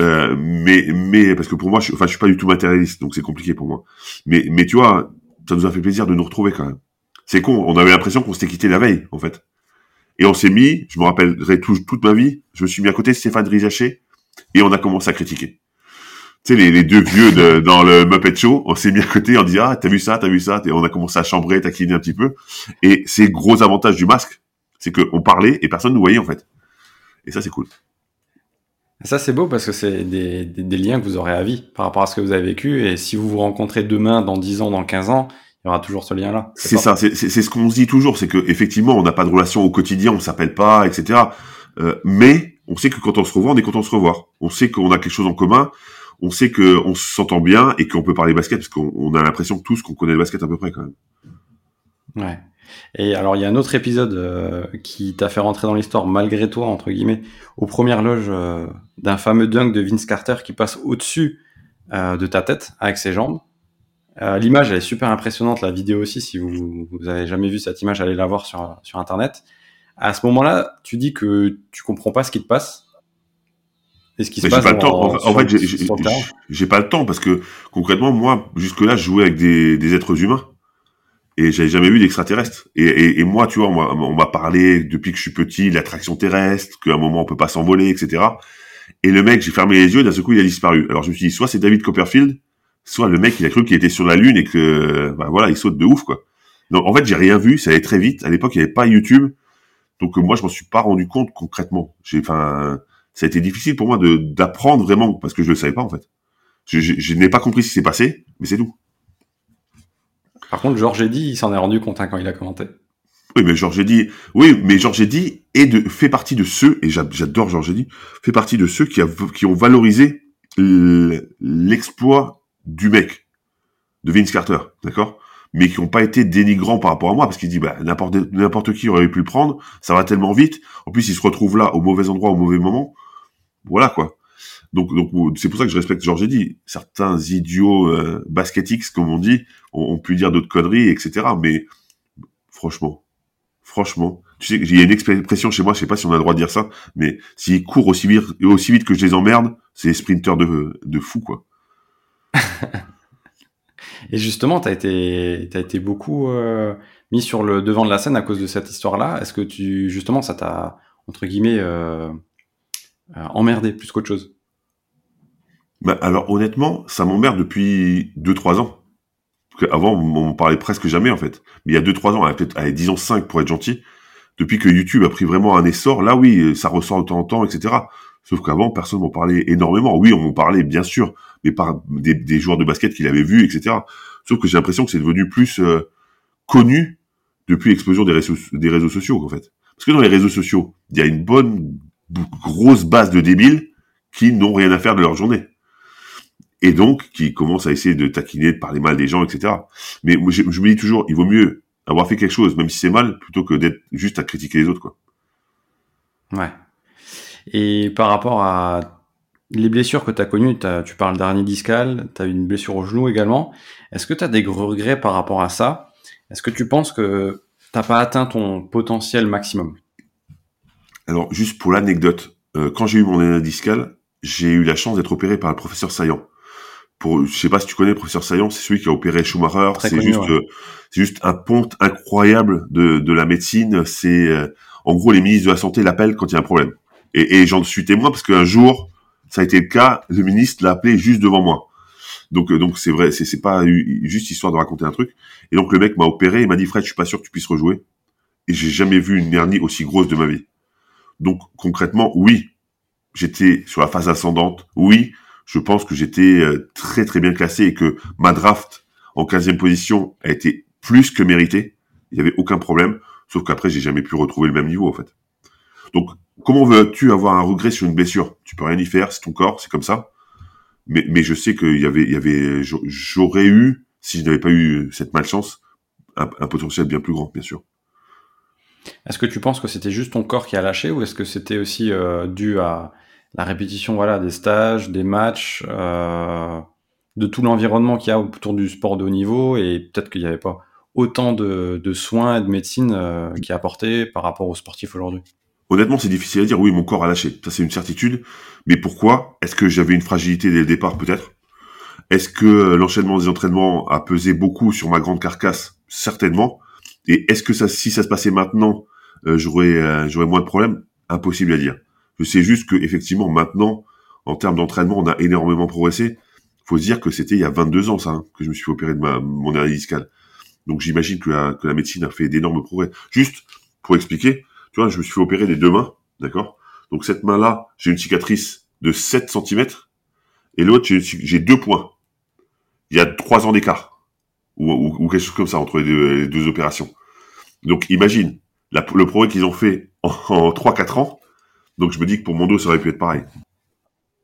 Euh, mais, mais parce que pour moi, je, enfin, je suis pas du tout matérialiste, donc c'est compliqué pour moi. Mais, mais tu vois, ça nous a fait plaisir de nous retrouver quand même. C'est con, on avait l'impression qu'on s'était quitté la veille, en fait. Et on s'est mis, je me rappellerai toute ma vie, je me suis mis à côté de Stéphane Rizaché et on a commencé à critiquer. Tu sais, les, deux vieux dans le Muppet Show, on s'est mis à côté, on dit ah t'as vu ça, t'as vu ça, et on a commencé à chambrer, taquiner un petit peu. Et c'est gros avantage du masque, c'est qu'on parlait et personne ne nous voyait en fait. Et ça c'est cool. Ça, c'est beau parce que c'est des, des, liens que vous aurez à vie par rapport à ce que vous avez vécu. Et si vous vous rencontrez demain, dans 10 ans, dans 15 ans, il y aura toujours ce lien-là. C'est ça, c'est ce qu'on se dit toujours, c'est que effectivement, on n'a pas de relation au quotidien, on s'appelle pas, etc. Euh, mais on sait que quand on se revoit, on est content de se revoir. On sait qu'on a quelque chose en commun, on sait qu'on s'entend bien et qu'on peut parler basket parce qu'on a l'impression tous qu'on connaît le basket à peu près quand même. Ouais. Et alors, il y a un autre épisode euh, qui t'a fait rentrer dans l'histoire, malgré toi, entre guillemets, aux premières loges euh, d'un fameux dunk de Vince Carter qui passe au-dessus euh, de ta tête avec ses jambes. L'image, elle est super impressionnante, la vidéo aussi, si vous, vous avez jamais vu cette image, allez la voir sur, sur Internet. À ce moment-là, tu dis que tu comprends pas ce qui te passe. Et ce qui se passe pas le temps. En, fait, j'ai pas le temps parce que concrètement, moi, jusque-là, je jouais avec des, des êtres humains et j'avais jamais vu d'extraterrestres. Et, et, et, moi, tu vois, on m'a parlé depuis que je suis petit, l'attraction terrestre, qu'à un moment on peut pas s'envoler, etc. Et le mec, j'ai fermé les yeux, d'un seul coup, il a disparu. Alors je me suis dit, soit c'est David Copperfield, soit le mec, il a cru qu'il était sur la lune et que, bah, voilà, il saute de ouf, quoi. Donc en fait, j'ai rien vu, ça allait très vite. À l'époque, il n'y avait pas YouTube, donc moi, je m'en suis pas rendu compte concrètement. J'ai, enfin, ça a été difficile pour moi de d'apprendre vraiment parce que je le savais pas en fait. Je, je, je n'ai pas compris ce qui s'est passé, mais c'est tout. Par contre, Georges Eddy, il s'en est rendu compte hein, quand il a commenté. Oui, mais Georges Eddy, oui, mais Georges Eddy est de, fait partie de ceux, et j'adore Georges Eddy, fait partie de ceux qui, a, qui ont valorisé l'exploit du mec, de Vince Carter, d'accord? Mais qui n'ont pas été dénigrants par rapport à moi, parce qu'il dit, bah, n'importe, n'importe qui aurait pu le prendre, ça va tellement vite, en plus il se retrouve là, au mauvais endroit, au mauvais moment, voilà quoi. Donc, donc c'est pour ça que je respecte Georges Eddy. Certains idiots euh, basketix, comme on dit, ont, pu dire d'autres conneries, etc. Mais franchement, franchement, tu sais, il y a une expression chez moi, je sais pas si on a le droit de dire ça, mais s'ils courent aussi vite, aussi vite que je les emmerde, c'est les sprinteurs de, de fou, quoi. Et justement, tu as été, été beaucoup euh, mis sur le devant de la scène à cause de cette histoire-là. Est-ce que tu, justement, ça t'a, entre guillemets, euh, euh emmerdé plus qu'autre chose? Bah, alors honnêtement, ça m'emmerde depuis 2-3 ans. Avant, on parlait presque jamais en fait. Mais il y a 2-3 ans, peut-être, disons 5 pour être gentil, depuis que YouTube a pris vraiment un essor, là oui, ça ressort de temps en temps, etc. Sauf qu'avant, personne m'en parlait énormément. Oui, on m'en parlait, bien sûr, mais par des, joueurs de basket qu'il avait vus, etc. Sauf que j'ai l'impression que c'est devenu plus euh, connu depuis l'explosion des réseaux, des réseaux sociaux, en fait. Parce que dans les réseaux sociaux, il y a une bonne grosse base de débiles qui n'ont rien à faire de leur journée et donc qui commence à essayer de taquiner, de parler mal des gens, etc. Mais je, je me dis toujours, il vaut mieux avoir fait quelque chose, même si c'est mal, plutôt que d'être juste à critiquer les autres, quoi. Ouais. Et par rapport à les blessures que tu as connues, tu parles dernier discal, tu as eu une blessure au genou également. Est-ce que tu as des regrets par rapport à ça? Est-ce que tu penses que t'as pas atteint ton potentiel maximum? Alors, juste pour l'anecdote, euh, quand j'ai eu mon hernie discal, j'ai eu la chance d'être opéré par le professeur Saillant pour, je sais pas si tu connais le professeur Saillant, c'est celui qui a opéré Schumacher. C'est juste, euh, c'est juste un pont incroyable de, de la médecine. C'est, euh, en gros, les ministres de la santé l'appellent quand il y a un problème. Et, et j'en suis témoin parce qu'un jour, ça a été le cas, le ministre l'a appelé juste devant moi. Donc, euh, donc c'est vrai, c'est, pas juste histoire de raconter un truc. Et donc le mec m'a opéré, il m'a dit Fred, je suis pas sûr que tu puisses rejouer. Et j'ai jamais vu une hernie aussi grosse de ma vie. Donc concrètement, oui, j'étais sur la phase ascendante. Oui, je pense que j'étais euh, très très bien classé et que ma draft en 15e position a été plus que méritée. Il n'y avait aucun problème, sauf qu'après j'ai jamais pu retrouver le même niveau en fait. Donc comment veux-tu avoir un regret sur une blessure? Tu peux rien y faire, c'est ton corps, c'est comme ça. Mais, je sais qu'il j'aurais eu, si je n'avais pas eu cette malchance, un, potentiel bien plus grand, bien sûr. Est-ce que tu penses que c'était juste ton corps qui a lâché ou est-ce que c'était aussi euh, dû à la répétition voilà des stages, des matchs, euh, de tout l'environnement qu'il y a autour du sport de haut niveau et peut-être qu'il n'y avait pas autant de, soins et de médecine euh, qui apportaient par rapport aux sportifs aujourd'hui? Honnêtement, c'est difficile à dire. Oui, mon corps a lâché. Ça, c'est une certitude. Mais pourquoi? Est-ce que j'avais une fragilité dès le départ, peut-être Est-ce que l'enchaînement des entraînements a pesé beaucoup sur ma grande carcasse? Certainement. Et est-ce que si ça se passait maintenant, euh, j'aurais, euh, j'aurais moins de problèmes? Impossible à dire. Je sais juste que effectivement maintenant, en termes d'entraînement, on a énormément progressé. Faut se dire que c'était il y a 22 ans ça hein, que je me suis fait opérer de mon hernie discale. Donc j'imagine que la médecine a fait d'énormes progrès. Juste pour expliquer, tu vois, je me suis fait opérer des deux mains, d'accord? Donc cette main-là, j'ai une cicatrice de 7 cm et l'autre, j'ai deux points. Il y a trois ans d'écart. Ou, quelque chose comme ça entre les deux, opérations. Donc imagine, le progrès qu'ils ont fait en, en 3-4 ans. Donc je me dis que pour mon dos, ça aurait pu être pareil.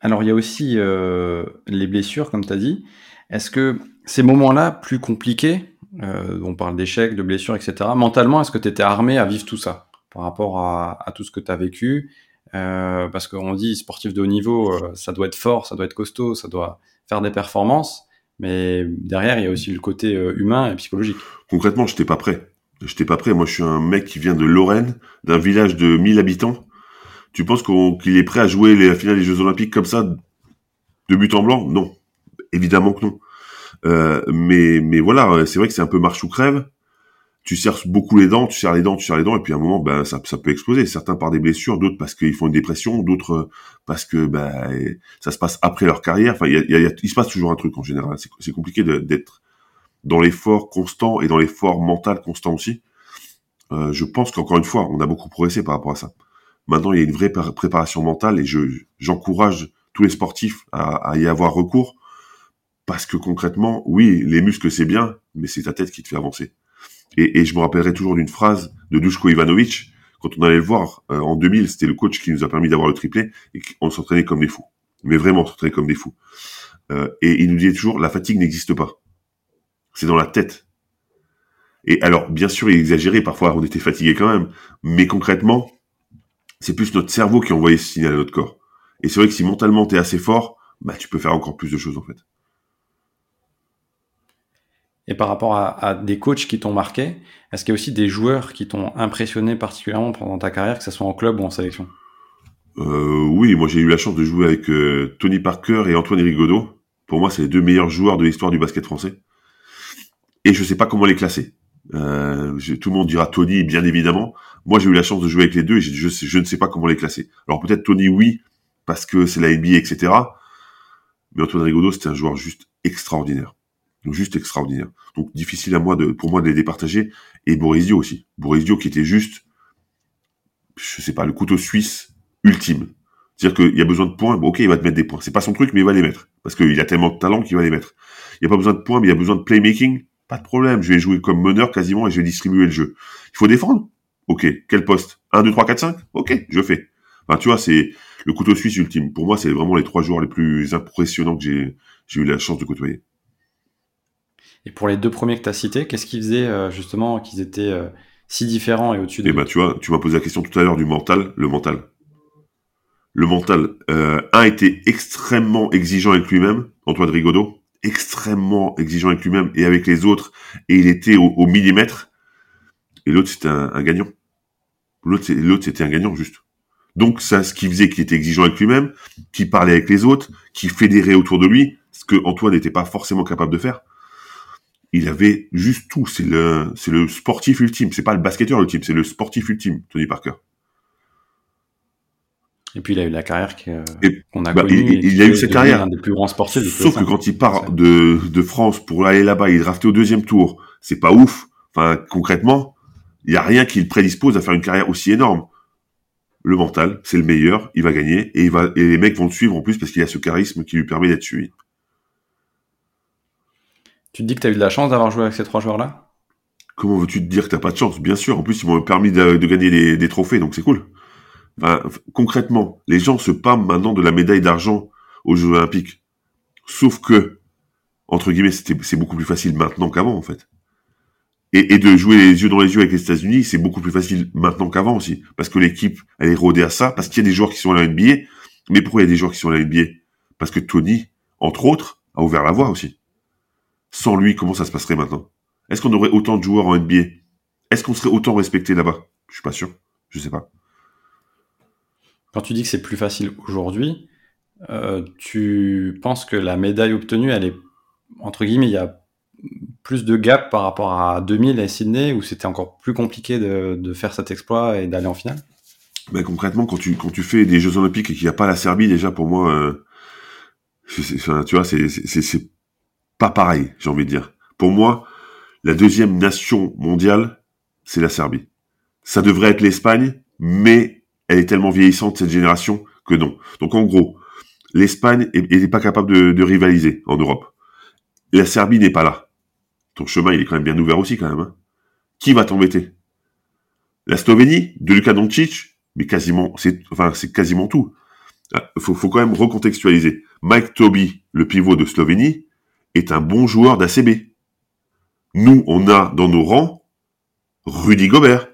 Alors il y a aussi euh, les blessures, comme tu as dit. Est-ce que ces moments-là, plus compliqués, euh, on parle d'échecs, de blessures, etc., mentalement, est-ce que tu étais armé à vivre tout ça? Par rapport à, tout ce que tu as vécu euh, Parce qu'on dit sportif de haut niveau, ça doit être fort, ça doit être costaud, ça doit faire des performances, mais derrière, il y a aussi le côté humain et psychologique. Concrètement, je n'étais pas prêt. Je n'étais pas prêt. Moi, je suis un mec qui vient de Lorraine, d'un village de 1000 habitants tu penses qu'il est prêt à jouer la finale des Jeux Olympiques comme ça, de but en blanc? Non, évidemment que non. Euh, mais, mais voilà, c'est vrai que c'est un peu marche ou crève. Tu serres beaucoup les dents, tu serres les dents, tu serres les dents, et puis à un moment, ben ça, peut exploser. Certains par des blessures, d'autres parce qu'ils font une dépression, d'autres parce que ben ça se passe après leur carrière. Enfin, il, se passe toujours un truc en général. C'est compliqué d'être dans l'effort constant et dans l'effort mental constant aussi. Euh, je pense qu'encore une fois, on a beaucoup progressé par rapport à ça. Maintenant, il y a une vraie préparation mentale et je j'encourage tous les sportifs à, y avoir recours parce que concrètement, oui, les muscles c'est bien, mais c'est ta tête qui te fait avancer. Et, je me rappellerai toujours d'une phrase de Dushko Ivanovic quand on allait le voir euh, en 2000, c'était le coach qui nous a permis d'avoir le triplé et on s'entraînait comme des fous. Mais vraiment, on s'entraînait comme des fous. Euh, et il nous disait toujours, la fatigue n'existe pas. C'est dans la tête. Et alors, bien sûr, il exagérait, parfois on était fatigué quand même, mais concrètement, c'est plus notre cerveau qui envoie ce signal à notre corps. Et c'est vrai que si mentalement tu es assez fort, bah, tu peux faire encore plus de choses en fait. Et par rapport à, des coachs qui t'ont marqué, est-ce qu'il y a aussi des joueurs qui t'ont impressionné particulièrement pendant ta carrière, que ce soit en club ou en sélection? Euh, Oui, moi j'ai eu la chance de jouer avec euh, Tony Parker et Antoine Rigaudot. Pour moi, c'est les deux meilleurs joueurs de l'histoire du basket français. Et je sais pas comment les classer. Euh, tout le monde dira Tony, bien évidemment. Moi, j'ai eu la chance de jouer avec les deux et je, je, ne sais pas comment les classer. Alors peut-être Tony, oui, parce que c'est la NBA, etc. Mais Antoine Rigaudot, c'était un joueur juste extraordinaire. Juste extraordinaire. Donc difficile à moi de, pour moi de les départager. Et Borisio aussi. Borisio qui était juste, je sais pas, le couteau suisse ultime. C'est-à-dire qu'il y a besoin de points, ok, il va te mettre des points. C'est pas son truc, mais il va les mettre. Parce qu'il a tellement de talent qu'il va les mettre. Il n'y a pas besoin de points, mais il y a besoin de playmaking. Pas de problème, je vais jouer comme meneur quasiment et je vais distribuer le jeu. Il faut défendre? Ok, quel poste? 1, 2, 3, 4, 5 Ok, je fais. Enfin, tu vois, c'est le couteau suisse ultime. Pour moi, c'est vraiment les trois joueurs les plus impressionnants que j'ai eu la chance de côtoyer. Et pour les deux premiers que tu as cités, qu'est-ce qui faisait euh, justement qu'ils étaient euh, si différents et au-dessus de Eh ben, tu vois, tu m'as posé la question tout à l'heure du mental. Le mental. Le mental. Euh, un était extrêmement exigeant avec lui-même, Antoine Rigaudot, extrêmement exigeant avec lui-même et avec les autres, et il était au, millimètre. Et l'autre, c'était un gagnant. L'autre, c'était un gagnant, juste. Donc, ça, ce qui faisait qu'il était exigeant avec lui-même, qui parlait avec les autres, qui fédérait autour de lui, ce que Antoine n'était pas forcément capable de faire. Il avait juste tout. C'est le, c'est le sportif ultime. C'est pas le basketteur ultime, c'est le sportif ultime, Tony Parker. Et puis il a eu la carrière qu'on a bah, connue. Il, a eu cette carrière. Un des plus grands sportifs. Sauf que quand il part de, de France pour aller là-bas, il est drafté au deuxième tour. C'est pas ouf. Enfin, concrètement, il y a rien qui le prédispose à faire une carrière aussi énorme. Le mental, c'est le meilleur, il va gagner et il va et les mecs vont le suivre en plus parce qu'il a ce charisme qui lui permet d'être suivi. Tu te dis que tu eu de la chance d'avoir joué avec ces trois joueurs-là? Comment veux-tu te dire que t'as pas de chance? Bien sûr, en plus ils m'ont permis de, gagner des, trophées, donc c'est cool. concrètement, les gens se parlent maintenant de la médaille d'argent aux Jeux Olympiques. Sauf que, entre guillemets, c'est beaucoup plus facile maintenant qu'avant, en fait et, de jouer les yeux dans les yeux avec les États-Unis, c'est beaucoup plus facile maintenant qu'avant aussi, parce que l'équipe elle est rodée à ça, parce qu'il y a des joueurs qui sont à la NBA. Mais pourquoi il y a des joueurs qui sont à la NBA Parce que Tony, entre autres, a ouvert la voie aussi. Sans lui, comment ça se passerait maintenant? Est-ce qu'on aurait autant de joueurs en NBA Est-ce qu'on serait autant respecté là-bas? Je suis pas sûr. Je sais pas. Quand tu dis que c'est plus facile aujourd'hui, euh, tu penses que la médaille obtenue, elle est entre guillemets, il y a plus de gap par rapport à 2000 à Sydney où c'était encore plus compliqué de, faire cet exploit et d'aller en finale? Mais concrètement, quand tu, quand tu fais des Jeux Olympiques et qu'il n'y a pas la Serbie, déjà pour moi, euh, tu vois, c'est pas pareil, j'ai envie de dire. Pour moi, la deuxième nation mondiale, c'est la Serbie. Ça devrait être l'Espagne, mais elle est tellement vieillissante cette génération que non. Donc en gros, l'Espagne n'est pas capable de, rivaliser en Europe. La Serbie n'est pas là. Ton chemin, il est quand même bien ouvert aussi, quand même. Hein. Qui va t'embêter? La Slovénie, de Luka Doncic, mais quasiment, c'est, enfin, quasiment tout. Ah, faut, faut quand même recontextualiser. Mike Toby, le pivot de Slovénie, est un bon joueur d'ACB. Nous, on a dans nos rangs Rudy Gobert,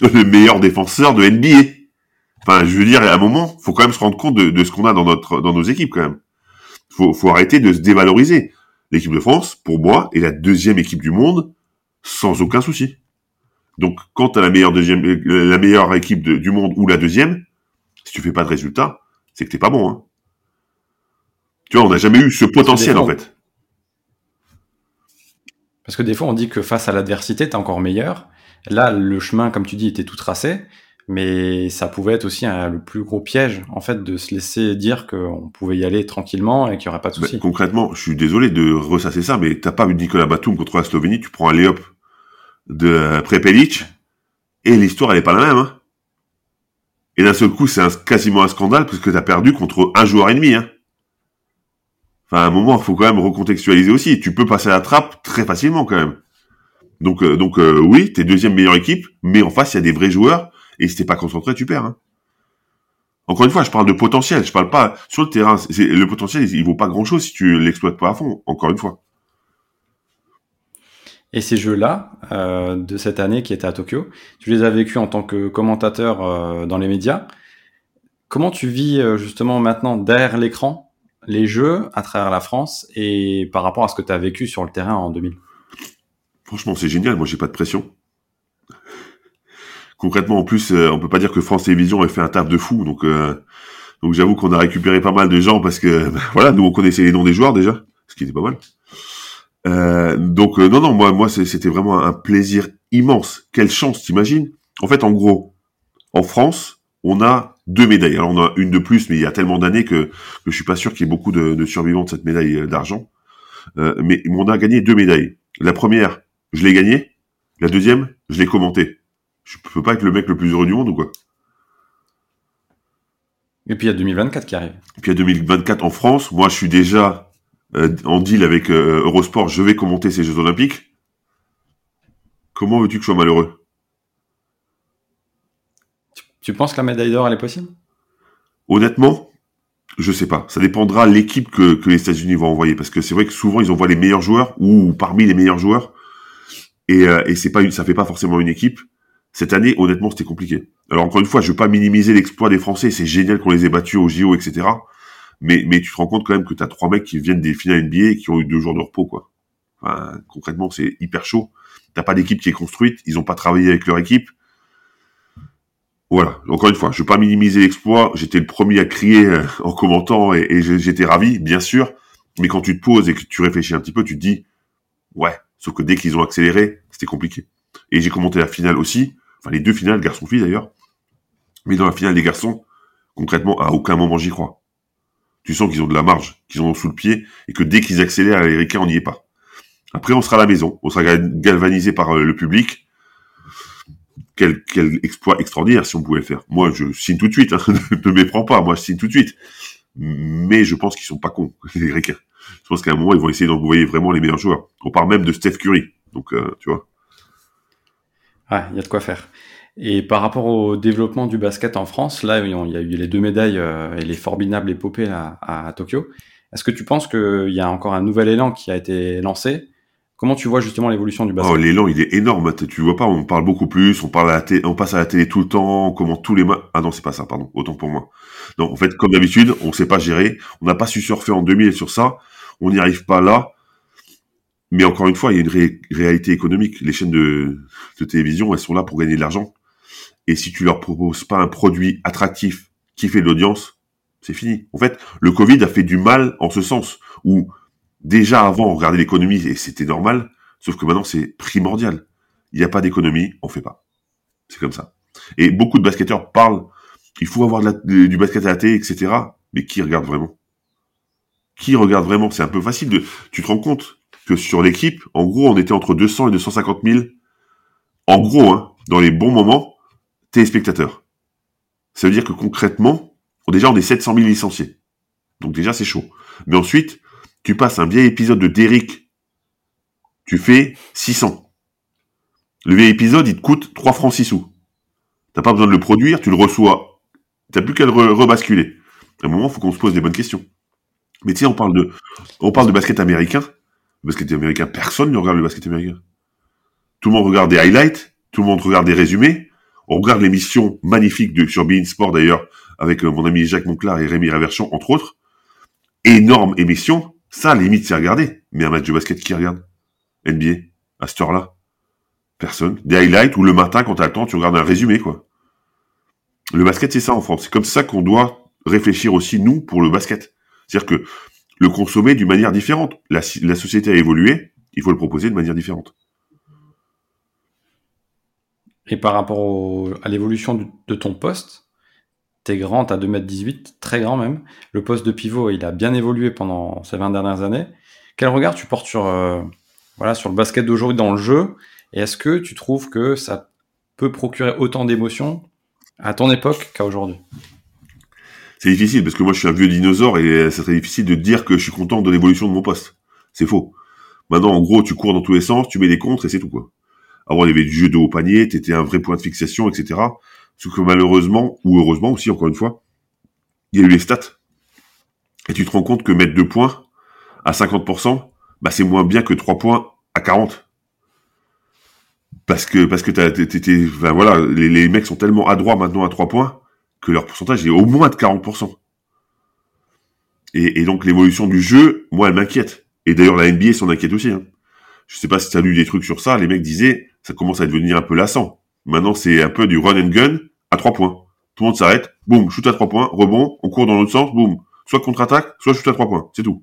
le meilleur défenseur de NBA. Enfin, je veux dire, à un moment, faut quand même se rendre compte de, ce qu'on a dans notre dans nos équipes quand même. Faut, faut arrêter de se dévaloriser. L'équipe de France, pour moi, est la deuxième équipe du monde sans aucun souci. Donc, quand tu as la meilleure deuxième, la meilleure équipe du monde ou la deuxième, si tu fais pas de résultat, c'est que t'es pas bon. Hein. Tu vois, on n'a jamais eu ce potentiel en fait. Parce que des fois, on dit que face à l'adversité, t'es encore meilleur. Là, le chemin, comme tu dis, était tout tracé, mais ça pouvait être aussi le plus gros piège, en fait, de se laisser dire qu'on pouvait y aller tranquillement et qu'il n'y aurait pas de soucis. concrètement, je suis désolé de ressasser ça, mais t'as pas vu Nicolas Batum contre la Slovénie, tu prends un Léop de euh, Prepelic, et l'histoire, elle est pas la même. Hein. Et d'un seul coup, c'est quasiment un scandale parce que t'as perdu contre un joueur et demi. Hein. À un moment, il faut quand même recontextualiser aussi. Tu peux passer à la trappe très facilement quand même. Donc, euh, donc euh, oui, t'es deuxième meilleure équipe, mais en face, il y a des vrais joueurs. Et si t'es pas concentré, tu perds. Hein. Encore une fois, je parle de potentiel. Je parle pas sur le terrain. Le potentiel, il vaut pas grand chose si tu l'exploites pas à fond. Encore une fois. Et ces jeux-là, euh, de cette année qui étaient à Tokyo, tu les as vécus en tant que commentateur euh, dans les médias. Comment tu vis euh, justement maintenant derrière l'écran les jeux à travers la France et par rapport à ce que tu as vécu sur le terrain en 2000 Franchement, c'est génial. Moi, j'ai pas de pression. Concrètement, en plus, on peut pas dire que France Télévisions ait fait un taf de fou. Donc, donc j'avoue qu'on a récupéré pas mal de gens parce que, voilà, nous on connaissait les noms des joueurs déjà, ce qui était pas mal. Euh, donc euh, non non moi moi c'était vraiment un plaisir immense. Quelle chance t'imagines? En fait en gros en France on a deux médailles. Alors on a une de plus mais il y a tellement d'années que, que je suis pas sûr qu'il y ait beaucoup de, de survivants de cette médaille euh, d'argent. Euh, mais on a gagné deux médailles. La première je l'ai gagnée. La deuxième je l'ai commentée. Je peux pas être le mec le plus heureux du monde ou quoi? Et puis il y a 2024 qui arrive. Et puis il y a 2024 en France. Moi je suis déjà euh, en deal avec euh, Eurosport, je vais commenter ces Jeux Olympiques. Comment veux-tu que je sois malheureux? Tu, penses que la médaille d'or, elle est possible? Honnêtement, je sais pas. Ça dépendra l'équipe que, les États-Unis vont envoyer, parce que c'est vrai que souvent ils envoient les meilleurs joueurs ou parmi les meilleurs joueurs, et, euh, et c'est pas une, ça fait pas forcément une équipe. Cette année, honnêtement, c'était compliqué. Alors encore une fois, je veux pas minimiser l'exploit des Français. C'est génial qu'on les ait battus au JO, etc mais, tu te rends compte quand même que tu as trois mecs qui viennent des finales NBA et qui ont eu deux jours de repos, concrètement, c'est hyper chaud. T'as pas d'équipe qui est construite, ils ont pas travaillé avec leur équipe. Voilà. Encore une fois, je veux pas minimiser l'exploit. J'étais le premier à crier euh, en commentant et, j'étais ravi, bien sûr. Mais quand tu te poses et que tu réfléchis un petit peu, tu te dis, ouais. Sauf que dès qu'ils ont accéléré, c'était compliqué. Et j'ai commenté la finale aussi. Enfin, les deux finales, garçon-fille d'ailleurs. Mais dans la finale des garçons, concrètement, à aucun moment j'y crois tu sens qu'ils ont de la marge, qu'ils ont sous le pied, et que dès qu'ils accélèrent, les Ricains, on n'y est pas. Après, on sera à la maison, on sera galvanisé par euh, le public. Quel, exploit extraordinaire si on pouvait faire. Moi, je signe tout de suite, hein, ne méprends pas, moi je signe tout de suite. Mais je pense qu'ils sont pas cons, les Ricains. Je pense qu'à un moment, ils vont essayer d'envoyer vraiment les meilleurs joueurs. On parle même de Steph Curry, donc euh, tu vois. Ah, il y a de quoi faire. Et par rapport au développement du basket en France, là, il y a eu les deux médailles euh, et les formidables épopées à, à Tokyo. Est-ce que tu penses qu'il y a encore un nouvel élan qui a été lancé? Comment tu vois justement l'évolution du basket oh, L'élan, il est énorme. Tu vois pas, on parle beaucoup plus, on parle à la on passe à la télé tout le temps, on tous les matchs. Ah non, c'est pas ça, pardon. Autant pour moi. Non, en fait, comme d'habitude, on sait pas gérer. On n'a pas su surfer en 2000 sur ça. On n'y arrive pas là. Mais encore une fois, il y a une réalité économique. Les chaînes de, de télévision, elles sont là pour gagner de l'argent. Et si tu leur proposes pas un produit attractif qui fait de l'audience, c'est fini. En fait, le Covid a fait du mal en ce sens où déjà avant on regardait l'économie et c'était normal, sauf que maintenant c'est primordial. Il n'y a pas d'économie, on fait pas. C'est comme ça. Et beaucoup de basketteurs parlent, il faut avoir du basket à la télé, etc. Mais qui regarde vraiment? Qui regarde vraiment? C'est un peu facile de. Tu te rends compte que sur l'équipe, en gros, on était entre 200 et 250 000. En gros, hein, dans les bons moments, téléspectateurs. Ça veut dire que concrètement, déjà on est 700 000 licenciés. Donc déjà, c'est chaud. Mais ensuite, tu passes un vieil épisode de Derrick, tu fais 600. Le vieil épisode, il te coûte 3 francs 6 sous. T'as pas besoin de le produire, tu le reçois. T'as plus qu'à le rebasculer. À un moment, il faut qu'on se pose des bonnes questions. Mais sais, on parle de, on parle de basket américain. Le basket américain, personne ne regarde le basket américain. Tout le monde regarde des highlights, tout le monde regarde des résumés. On regarde l'émission magnifique de, sur Bein Sport d'ailleurs, avec euh, mon ami Jacques Monclar et Rémi Raverchon, entre autres. Énorme émission. Ça, limite, c'est regarder. Mais un match de basket, qui regarde? NBA, à cette heure-là? Personne. Des highlights ou le matin, quand t'as le temps, tu regardes un résumé, quoi. Le basket, c'est ça en France. C'est comme ça qu'on doit réfléchir aussi, nous, pour le basket. C'est-à-dire que le consommer d'une manière différente. La société a évolué, il faut le proposer de manière différente. Et par rapport à l'évolution de ton poste, t'es grand, t'as 2m18, très grand même. Le poste de pivot, il a bien évolué pendant ces 20 dernières années. Quel regard tu portes sur, euh, voilà, sur le basket d'aujourd'hui dans le jeu? Et est-ce que tu trouves que ça peut procurer autant d'émotions à ton époque qu'à aujourd'hui? C'est difficile parce que moi je suis un vieux dinosaure et c'est très difficile de dire que je suis content de l'évolution de mon poste. C'est faux. Maintenant, en gros, tu cours dans tous les sens, tu mets des contres et c'est tout quoi. Avant, il y avait du jeu de haut panier, tu étais un vrai point de fixation, etc. Sauf que malheureusement, ou heureusement aussi, encore une fois, il y a eu les stats. Et tu te rends compte que mettre deux points à 50%, bah, c'est moins bien que trois points à 40. Parce que, parce que t'as, enfin, voilà, les, mecs sont tellement adroits maintenant à trois points que leur pourcentage est au moins de 40%. Et, et donc, l'évolution du jeu, moi, elle m'inquiète. Et d'ailleurs, la NBA s'en inquiète aussi. Hein. Je sais pas si tu as lu des trucs sur ça. Les mecs disaient, ça commence à devenir un peu lassant. Maintenant, c'est un peu du run and gun à trois points. Tout le monde s'arrête, boum, shoot à trois points, rebond, on court dans l'autre sens, boum. Soit contre-attaque, soit shoot à trois points. C'est tout.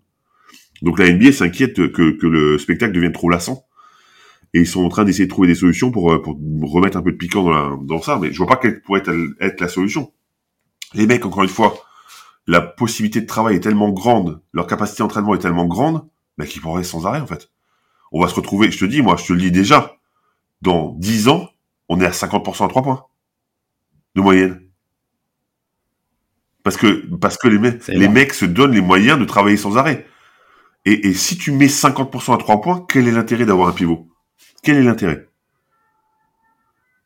Donc la NBA s'inquiète que, que le spectacle devienne trop lassant. Et ils sont en train d'essayer de trouver des solutions pour, euh, pour remettre un peu de piquant dans, dans ça. Mais je vois pas quelle pourrait être, la solution. Les mecs, encore une fois, la possibilité de travail est tellement grande, leur capacité d'entraînement est tellement grande, bah, qu'ils pourraient sans arrêt, en fait. On va se retrouver, je te dis, moi, je te le dis déjà, dans 10 ans, on est à 50% à 3 points de moyenne. Parce que, parce que les, mecs, les mecs se donnent les moyens de travailler sans arrêt. Et, et si tu mets 50% à 3 points, quel est l'intérêt d'avoir un pivot? Quel est l'intérêt?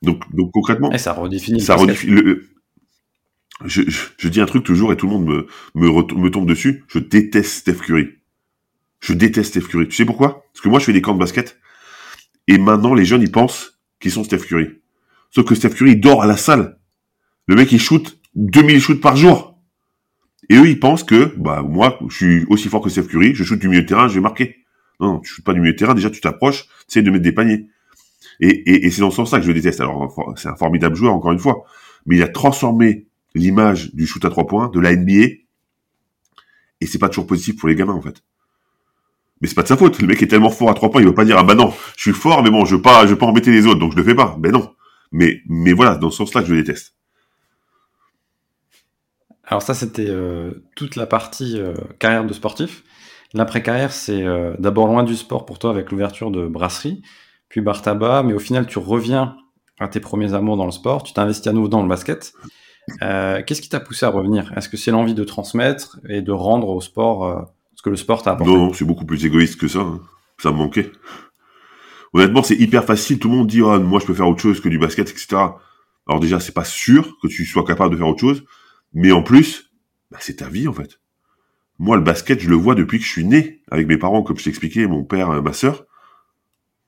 Donc, donc concrètement, et ça redéfinit. Ça redéfinit le, je, je, dis un truc toujours et tout le monde me, me, me tombe dessus. Je déteste Steph Curry. Je déteste Steph Curry. Tu sais pourquoi? Parce que moi, je fais des camps de basket et maintenant, les jeunes, ils pensent qu'ils sont Steph Curry. Sauf que Steph Curry, dort à la salle. Le mec, il shoot 2000 shoots par jour. Et eux, ils pensent que, bah, moi, je suis aussi fort que Steph Curry, je shoot du milieu de terrain, je vais marquer. Non, non tu shootes pas du milieu de terrain, déjà, tu t'approches, tu de mettre des paniers. Et c'est dans ce sens-là que je le déteste. Alors, c'est un formidable joueur, encore une fois. Mais il a transformé l'image du shoot à trois points, de la NBA. Et c'est pas toujours positif pour les gamins, en fait. Mais c'est pas de sa faute. Le mec est tellement fort à trois points, il veut pas dire ah bah non, je suis fort, mais bon, je veux pas, je veux pas embêter les autres, donc je le fais pas. Ben non. Mais mais voilà, dans ce sens-là je le déteste. Alors ça, c'était euh, toute la partie euh, carrière de sportif. L'après-carrière, c'est euh, d'abord loin du sport pour toi avec l'ouverture de brasserie, puis bar tabac, mais au final, tu reviens à tes premiers amours dans le sport, tu t'investis à nouveau dans le basket. Qu'est-ce qui t'a poussé à revenir? Est-ce que c'est l'envie de transmettre et de rendre au sport le sport t'a apporté. Non, c'est beaucoup plus égoïste que ça. Hein. Ça me manquait. Honnêtement, c'est hyper facile. Tout le monde dit, ah, moi, je peux faire autre chose que du basket, etc. Alors déjà, c'est pas sûr que tu sois capable de faire autre chose. Mais en plus, bah, c'est ta vie, en fait. Moi, le basket, je le vois depuis que je suis né avec mes parents, comme je t'expliquais, mon père, ma sœur.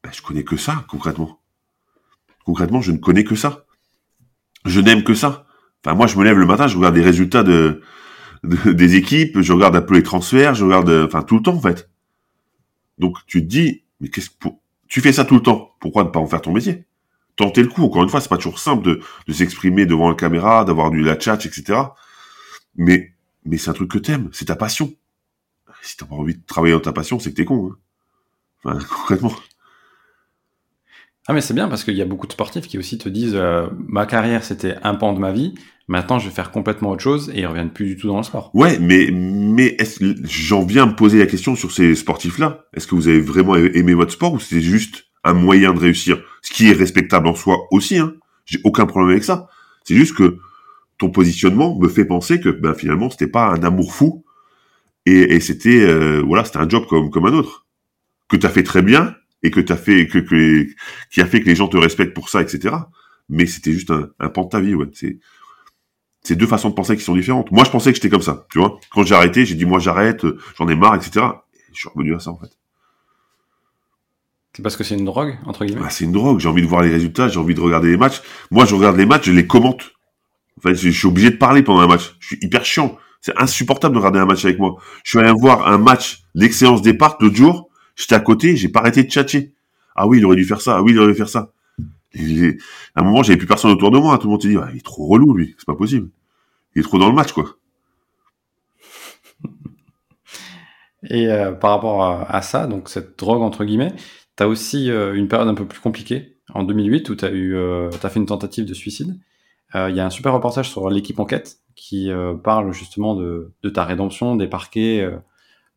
Bah, je connais que ça, concrètement. Concrètement, je ne connais que ça. Je n'aime que ça. Enfin, moi, je me lève le matin, je regarde des résultats de, des équipes, je regarde un peu les transferts, je regarde, enfin tout le temps en fait. Donc tu te dis, mais qu'est-ce que tu fais ça tout le temps Pourquoi ne pas en faire ton métier? Tenter le coup. Encore une fois, c'est pas toujours simple de, de s'exprimer devant la caméra, d'avoir du la chat, etc. Mais mais c'est un truc que t'aimes, c'est ta passion. Si t'as pas envie de travailler dans ta passion, c'est que t'es con. Hein. Enfin, concrètement. Ah mais c'est bien parce qu'il y a beaucoup de sportifs qui aussi te disent euh, ma carrière c'était un pan de ma vie, maintenant je vais faire complètement autre chose et ils reviennent plus du tout dans le sport. Ouais, mais mais j'en viens à me poser la question sur ces sportifs-là. Est-ce que vous avez vraiment aimé votre sport ou c'est juste un moyen de réussir, ce qui est respectable en soi aussi. Hein. J'ai aucun problème avec ça. C'est juste que ton positionnement me fait penser que ben finalement c'était pas un amour fou, Et, c'était euh, voilà, c'était un job comme comme un autre que tu as fait très bien et que t'as fait que, que qui a fait que les gens te respectent pour ça, etc. Mais c'était juste un, un pan de ta vie, ouais. C'est c'est deux façons de penser qui sont différentes. Moi, je pensais que j'étais comme ça, tu vois. Quand j'ai arrêté, j'ai dit moi j'arrête, j'en ai marre, etc. Et je suis revenu à ça en fait. C'est parce que c'est une drogue entre guillemets. Bah, c'est une drogue. J'ai envie de voir les résultats, j'ai envie de regarder les matchs. Moi, je regarde les matchs, je les commente. Enfin, je suis obligé de parler pendant un match. Je suis hyper chiant. C'est insupportable de regarder un match avec moi. Je suis allé voir un match, l'excellence des parcs l'autre jour. J'étais à côté, j'ai pas arrêté de tchatcher. Ah oui, il aurait dû faire ça. Ah oui, il aurait dû faire ça. à un moment, j'avais plus personne autour de moi. Tout le monde s'est dit, il est trop relou, lui. C'est pas possible. Il est trop dans le match, quoi. Et euh, par rapport à, ça, donc cette drogue entre guillemets, tu as aussi euh, une période un peu plus compliquée en 2008 où tu as eu, euh, fait une tentative de suicide. Il y a un super reportage sur l'équipe enquête qui parle justement de, ta rédemption, des parquets,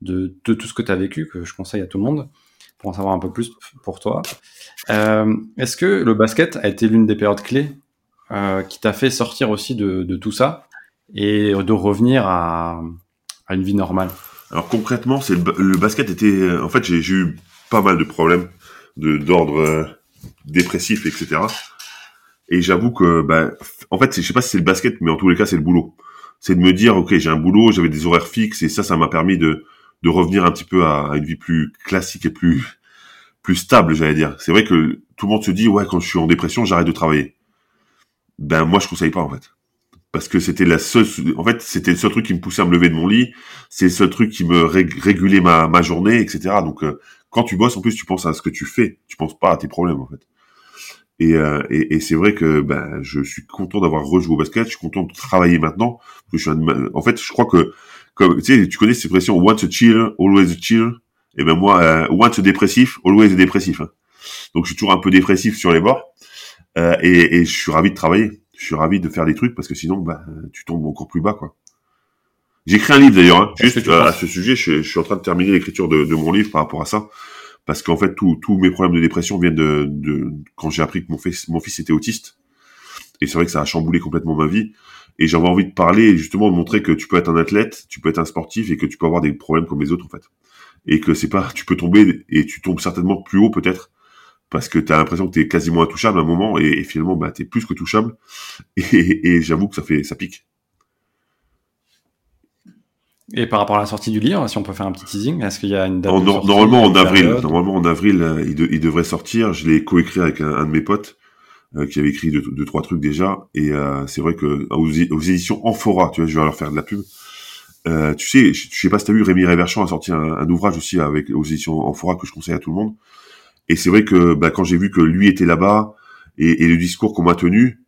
de, tout ce que tu as vécu, que je conseille à tout le monde pour en savoir un peu plus pour toi. Euh, Est-ce que le basket a été l'une des périodes clés euh, qui t'a fait sortir aussi de, tout ça? Et de revenir à, à une vie normale Alors concrètement, c'est le, basket était, en fait, j'ai eu pas mal de problèmes de d'ordre euh, dépressif, etc. Et j'avoue que, ben, en fait, je sais pas si c'est le basket, mais en tous les cas, c'est le boulot. C'est de me dire, ok, j'ai un boulot, j'avais des horaires fixes, et ça, ça m'a permis de de revenir un petit peu à, une vie plus classique et plus plus stable, j'allais dire. C'est vrai que tout le monde se dit ouais quand je suis en dépression, j'arrête de travailler. Ben moi je conseille pas en fait. Parce que c'était la seule en fait, c'était le seul truc qui me poussait à me lever de mon lit, c'est le seul truc qui me régulait ma ma journée, etc. Donc euh, quand tu bosses en plus tu penses à ce que tu fais, tu penses pas à tes problèmes en fait. Et, euh, et, et c'est vrai que ben, je suis content d'avoir rejoué au basket, je suis content de travailler maintenant. en fait, je crois que comme tu sais, tu connais cette expression once a chill, always a chill. Et ben moi, euh, once a dépressif, always a dépressif. Hein. Donc je suis toujours un peu dépressif sur les bords. Euh, et, et, je suis ravi de travailler. Je suis ravi de faire des trucs parce que sinon, bah, tu tombes encore plus bas, quoi. J'ai écrit un livre d'ailleurs, hein, juste euh, à ce sujet. Je, je, suis en train de terminer l'écriture de, de, mon livre par rapport à ça, parce qu'en fait, tous mes problèmes de dépression viennent de, de quand j'ai appris que mon fils, mon fils était autiste. Et c'est vrai que ça a chamboulé complètement ma vie. Et j'avais envie de parler et justement de montrer que tu peux être un athlète, tu peux être un sportif et que tu peux avoir des problèmes comme les autres en fait. Et que c'est pas, tu peux tomber et tu tombes certainement plus haut peut-être parce que tu as l'impression que tu es quasiment intouchable à un moment et, finalement bah tu es plus que touchable et, et j'avoue que ça fait ça pique. Et par rapport à la sortie du livre, si on peut faire un petit teasing, est-ce qu'il y a une date Normalement en avril, normalement en avril, euh, il, devrait sortir. Je l'ai coécrit avec un, de mes potes euh, qui avait écrit deux, trois trucs déjà. Et euh, c'est vrai que aux, éditions Amphora, tu vois, je vais leur faire de la pub. Euh, tu sais, je, sais pas si t'as vu, Rémi Réverchant a sorti un, ouvrage aussi avec aux éditions Amphora que je conseille à tout le monde. Et c'est vrai que bah, quand j'ai vu que lui était là-bas et, et, le discours qu'on m'a tenu,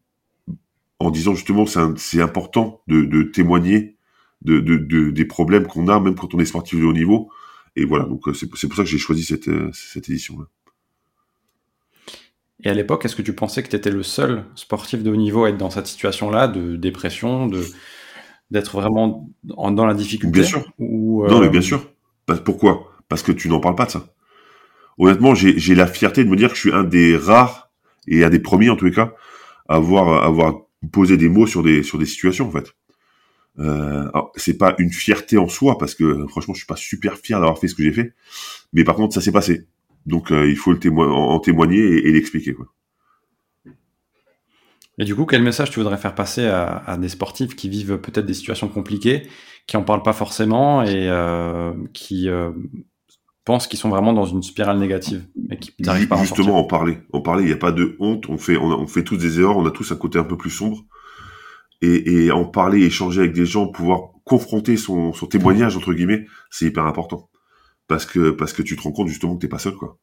en disant justement c'est important de, de témoigner de, de, de, des problèmes qu'on a, même quand on est sportif de haut niveau. Et voilà, donc c'est pour ça que j'ai choisi cette, cette édition-là. Et à l'époque, est-ce que tu pensais que tu étais le seul sportif de haut niveau à être dans cette situation-là, de dépression, de d'être vraiment dans la difficulté Bien sûr. Ou, Non, mais bien sûr. Pourquoi? Parce que tu n'en parles pas de ça. Honnêtement, j'ai la fierté de me dire que je suis un des rares et un des premiers en tous les cas à avoir posé des mots sur des situations en fait. Euh, c'est pas une fierté en soi parce que franchement je suis pas super fier d'avoir fait ce que j'ai fait, mais par contre ça s'est passé donc euh, il faut le en témoigner et, l'expliquer. Et du coup, quel message tu voudrais faire passer à, des sportifs qui vivent peut-être des situations compliquées, qui en parlent pas forcément et euh, qui pensent qu'ils sont vraiment dans une spirale négative et qui n'arrivent pas à Justement, en, parler. En parler, il n'y a pas de honte. On fait, on, fait tous des erreurs. On a tous un côté un peu plus sombre. Et, en parler, échanger avec des gens, pouvoir confronter son, son témoignage entre guillemets, c'est hyper important parce que parce que tu te rends compte justement que t'es pas seul quoi.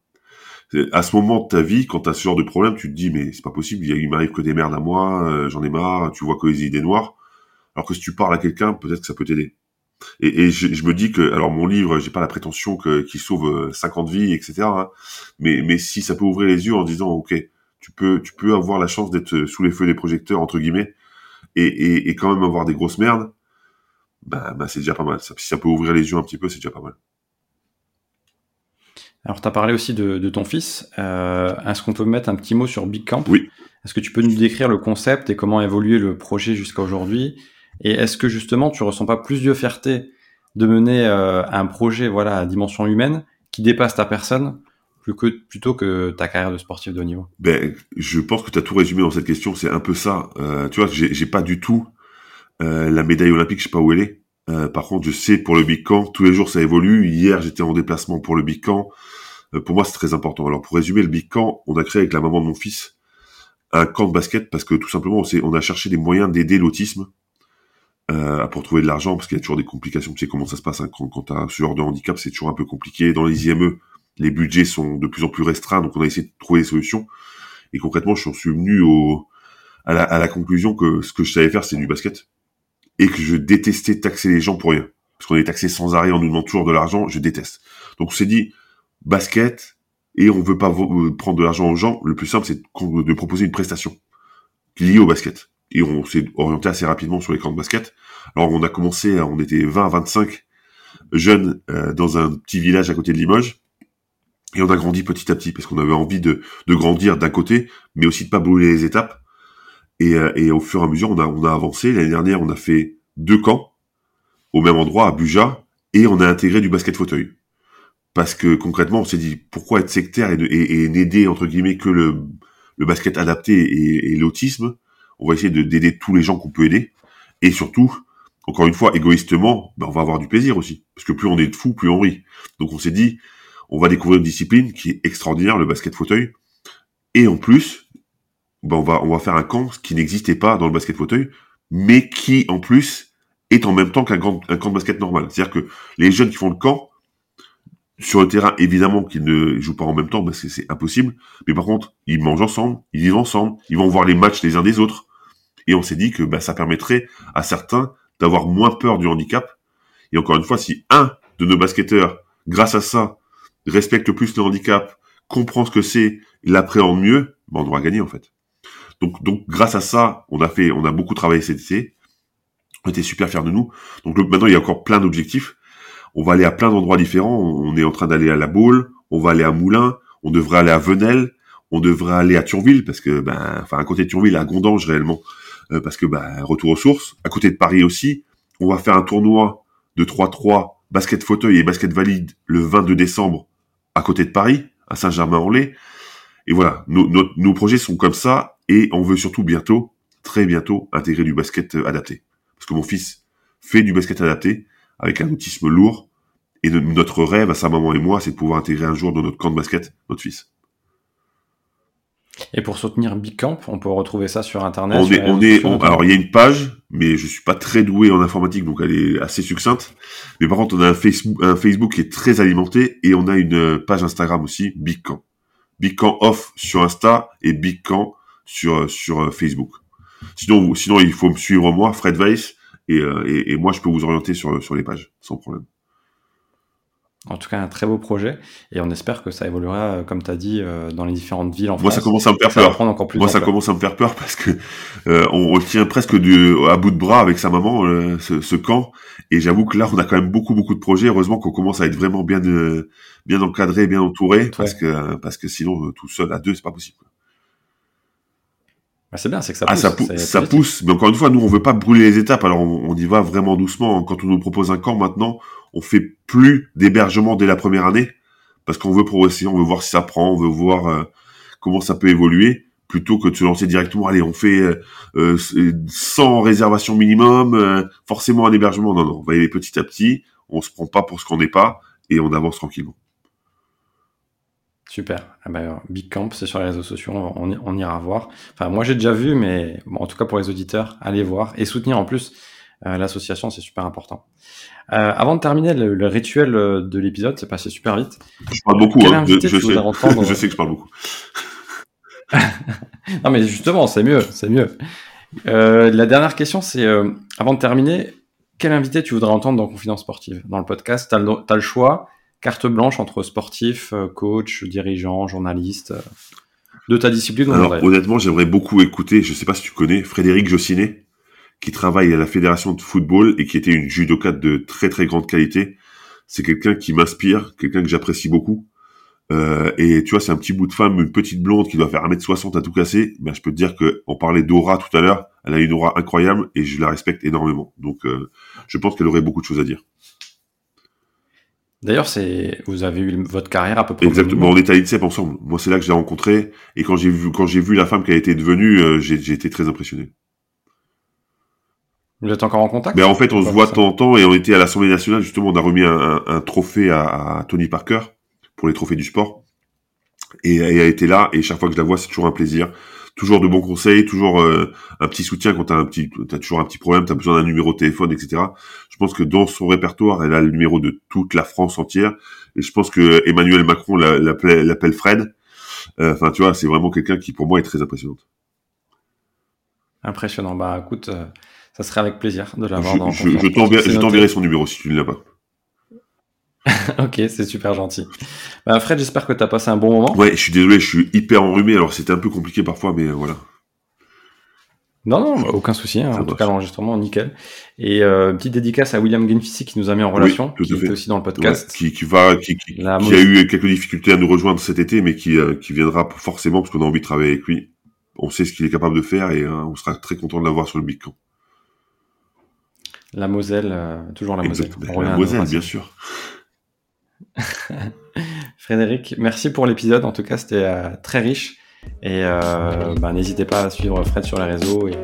À ce moment de ta vie, quand t'as ce genre de problème, tu te dis mais c'est pas possible, il m'arrive que des merdes à moi, euh, j'en ai marre, tu vois que les idées noires. Alors que si tu parles à quelqu'un, peut-être que ça peut t'aider. Et, et je, me dis que alors mon livre, j'ai pas la prétention que qu'il sauve 50 euh, vies, etc. Hein, mais mais si ça peut ouvrir les yeux en disant ok, tu peux tu peux avoir la chance d'être sous les feux des projecteurs entre guillemets et, et, et quand même avoir des grosses merdes, bah, bah c'est déjà pas mal. si ça peut ouvrir les yeux un petit peu, c'est déjà pas mal. Alors, tu as parlé aussi de, ton fils. Euh, est-ce qu'on peut mettre un petit mot sur Big Camp? Oui. Est-ce que tu peux nous décrire le concept et comment a évolué le projet jusqu'à aujourd'hui? Et est-ce que justement, tu ressens pas plus de fierté de mener un projet voilà à dimension humaine qui dépasse ta personne plutôt que ta carrière de sportif de haut niveau? Ben, je pense que tu as tout résumé dans cette question. C'est un peu ça. tu vois, j'ai pas du tout la médaille olympique. Je sais pas où elle est. par contre, je sais pour le Big Camp, tous les jours ça évolue. Hier, j'étais en déplacement pour le Big Camp. pour moi, c'est très important. Alors, pour résumer, le Big Camp, on a créé avec la maman de mon fils un camp de basket parce que tout simplement, on, on a cherché des moyens d'aider l'autisme euh, pour trouver de l'argent parce qu'il y a toujours des complications. Tu sais comment ça se passe hein, quand, quand tu as ce genre de handicap, c'est toujours un peu compliqué. Dans les IME, les budgets sont de plus en plus restreints, donc on a essayé de trouver des solutions. Et concrètement, je suis venu au, à, la, à la conclusion que ce que je savais faire, c'est du basket et que je détestais taxer les gens pour rien. Parce qu'on est taxé sans arrêt, on nous demande toujours de l'argent, je déteste. Donc on s'est dit, basket, et on veut pas euh, prendre de l'argent aux gens, le plus simple, c'est de proposer une prestation liée au basket. Et on s'est orienté assez rapidement sur les camps de basket. Alors on a commencé, on était 20 à 25 jeunes euh, dans un petit village à côté de Limoges. Et on a grandi petit à petit parce qu'on avait envie de, grandir d'un côté, mais aussi de pas brûler les étapes. Et, euh, au fur et à mesure, on a, avancé. L'année dernière, on a fait deux camps au même endroit à Buja et on a intégré du basket fauteuil parce que concrètement, on s'est dit pourquoi être sectaire et, n'aider entre guillemets que le, basket adapté et l'autisme. On va essayer d'aider tous les gens qu'on peut aider et surtout, encore une fois, égoïstement, ben on va avoir du plaisir aussi parce que plus on est de fous, plus on rit. Donc on s'est dit, on va découvrir une discipline qui est extraordinaire, le basket fauteuil, et en plus, ben on va faire un camp qui n'existait pas dans le basket fauteuil, mais qui en plus est en même temps qu'un camp, un camp de basket normal. C'est-à-dire que les jeunes qui font le camp sur le terrain, évidemment qu'ils ne jouent pas en même temps, parce que c'est impossible. Mais par contre, ils mangent ensemble, ils vivent ensemble, ils vont voir les matchs les uns des autres. Et on s'est dit que bah, ça permettrait à certains d'avoir moins peur du handicap. Et encore une fois, si un de nos basketteurs, grâce à ça, respecte plus le handicap, comprend ce que c'est, l'appréhende mieux, bah, on aura gagné en fait. Donc, donc grâce à ça, on a fait, on a beaucoup travaillé cet été. On était super fiers de nous. Donc maintenant, il y a encore plein d'objectifs on va aller à plein d'endroits différents. On est en train d'aller à La Baule, on va aller à Moulins, on devrait aller à Venelle, on devrait aller à Thionville parce que, ben, enfin à côté de Thionville, à Gondange réellement, euh, parce que, ben, retour aux sources. À côté de Paris aussi, on va faire un tournoi de 3-3 basket fauteuil et basket valide le 22 décembre à côté de Paris, à Saint-Germain-en-Laye. Et voilà, nos, nos projets sont comme ça et on veut surtout bientôt, très bientôt, intégrer du basket euh, adapté. Parce que mon fils fait du basket adapté avec un autisme lourd. Et notre rêve à sa maman et moi, c'est de pouvoir intégrer un jour dans notre camp de basket notre fils. Et pour soutenir Bicamp, on peut retrouver ça sur internet. On est, on est, alors il y a une page, mais je suis pas très doué en informatique, donc elle est assez succincte. Mais par contre, on a un Facebook, un Facebook qui est très alimenté et on a une page Instagram aussi, Bicamp. Bicamp off sur Insta et Bicamp sur sur Facebook. Sinon, sinon il faut me suivre moi, Fred Weiss, euh, et, et, moi je peux vous orienter sur, sur les pages sans problème. En tout cas, un très beau projet et on espère que ça évoluera, euh, comme tu as dit, euh, dans les différentes villes en Moi, ça commence à me faire peur. Encore plus Moi, ça commence à me faire peur parce que on, on, tient presque du, à bout de bras avec sa maman ce, ce, camp et j'avoue que là, on a quand même beaucoup beaucoup de projets. Heureusement qu'on commence à être vraiment bien bien encadré, bien entouré parce que parce que sinon tout seul à deux, c'est pas possible. Bah, c'est bien, c'est que ça ah, pousse. ça, ça pousse, mais encore une fois, nous, on veut pas brûler les étapes, alors on, y va vraiment doucement. Quand on nous propose un camp maintenant, on fait plus d'hébergement dès la première année, parce qu'on veut progresser, on veut voir si ça prend, on veut voir euh, comment ça peut évoluer, plutôt que de se lancer directement, allez, on fait euh, euh, 100 réservations minimum, euh, forcément un hébergement. Non, non, on va y aller petit à petit, on se prend pas pour ce qu'on n'est pas, et on avance tranquillement. Super. Ah bah, Big Camp, c'est sur les réseaux sociaux, on, ira voir. Enfin, moi j'ai déjà vu, mais en tout cas pour les auditeurs, allez voir et soutenir en plus l'association, c'est super important. Euh, avant de terminer le, rituel euh, de l'épisode, c'est passé super vite. Je parle beaucoup, hein, je, sais. je sais que je parle beaucoup. non mais justement, c'est mieux, c'est mieux. la dernière question, c'est avant de terminer, quel invité tu voudrais entendre dans Confidence Sportive Dans le podcast, tu as, le choix carte blanche entre sportif, euh, coach, dirigeant, journaliste euh, de ta discipline Alors honnêtement, j'aimerais beaucoup écouter, je sais pas si tu connais, Frédéric Jossinet, qui travaille à la fédération de football et qui était une judokate de très très grande qualité. C'est quelqu'un qui m'inspire, quelqu'un que j'apprécie beaucoup. Euh, et tu vois, c'est un petit bout de femme, une petite blonde qui doit faire 1m60 à tout casser. Ben, je peux te dire que on parlait d'aura tout à l'heure. Elle a une aura incroyable et je la respecte énormément. Donc, je pense qu'elle aurait beaucoup de choses à dire. D'ailleurs, c'est vous avez eu votre carrière à peu près. Exactement. On était à l'INSEP ensemble. Moi, c'est là que j'ai rencontré. Et quand j'ai vu quand j'ai vu la femme a été devenue, euh, j'ai été très impressionné. Vous êtes encore en contact? Mais en fait, on se voit de temps en temps et on était à l'Assemblée nationale. Justement, on a remis un, un, trophée à, à, Tony Parker pour les trophées du sport. Et, et elle a été là. Et chaque fois que je la vois, c'est toujours un plaisir toujours de bons conseils, toujours euh, un petit soutien quand t'as un petit, t'as toujours un petit problème, t'as besoin d'un numéro de téléphone, etc. Je pense que dans son répertoire, elle a le numéro de toute la France entière, et je pense que Emmanuel Macron l'appelle Fred. Euh, enfin, tu vois, c'est vraiment quelqu'un qui pour moi est très impressionnante. Impressionnant. Bah, écoute, euh, ça serait avec plaisir de l'avoir dans. Je, je t'enverrai son numéro si tu ne l'as pas. ok, c'est super gentil. Bah, Fred, j'espère que tu as passé un bon moment. Ouais, je suis désolé, je suis hyper enrhumé, alors c'était un peu compliqué parfois, mais euh, voilà. Non, non, aucun souci. Hein. en tout cas, l'enregistrement, nickel. Et euh, petite dédicace à William Genfissi qui nous a mis en relation, qui était aussi dans le podcast. qui, qui, va, qui, qui, a eu quelques difficultés à nous rejoindre cet été, mais qui, euh, qui viendra forcément parce qu'on a envie de travailler avec lui. On sait ce qu'il est capable de faire et on sera très content de l'avoir sur le Big Camp. La Moselle, toujours la Moselle. la Moselle, bien sûr. Frédéric, merci pour l'épisode. En tout cas, c'était euh, très riche. Et euh, bah, n'hésitez pas à suivre Fred sur les réseaux. Et,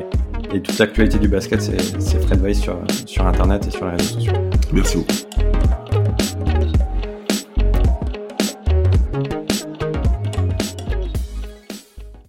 toute l'actualité du basket, c'est Fred Weiss sur, sur Internet et sur les réseaux sociaux. Merci beaucoup.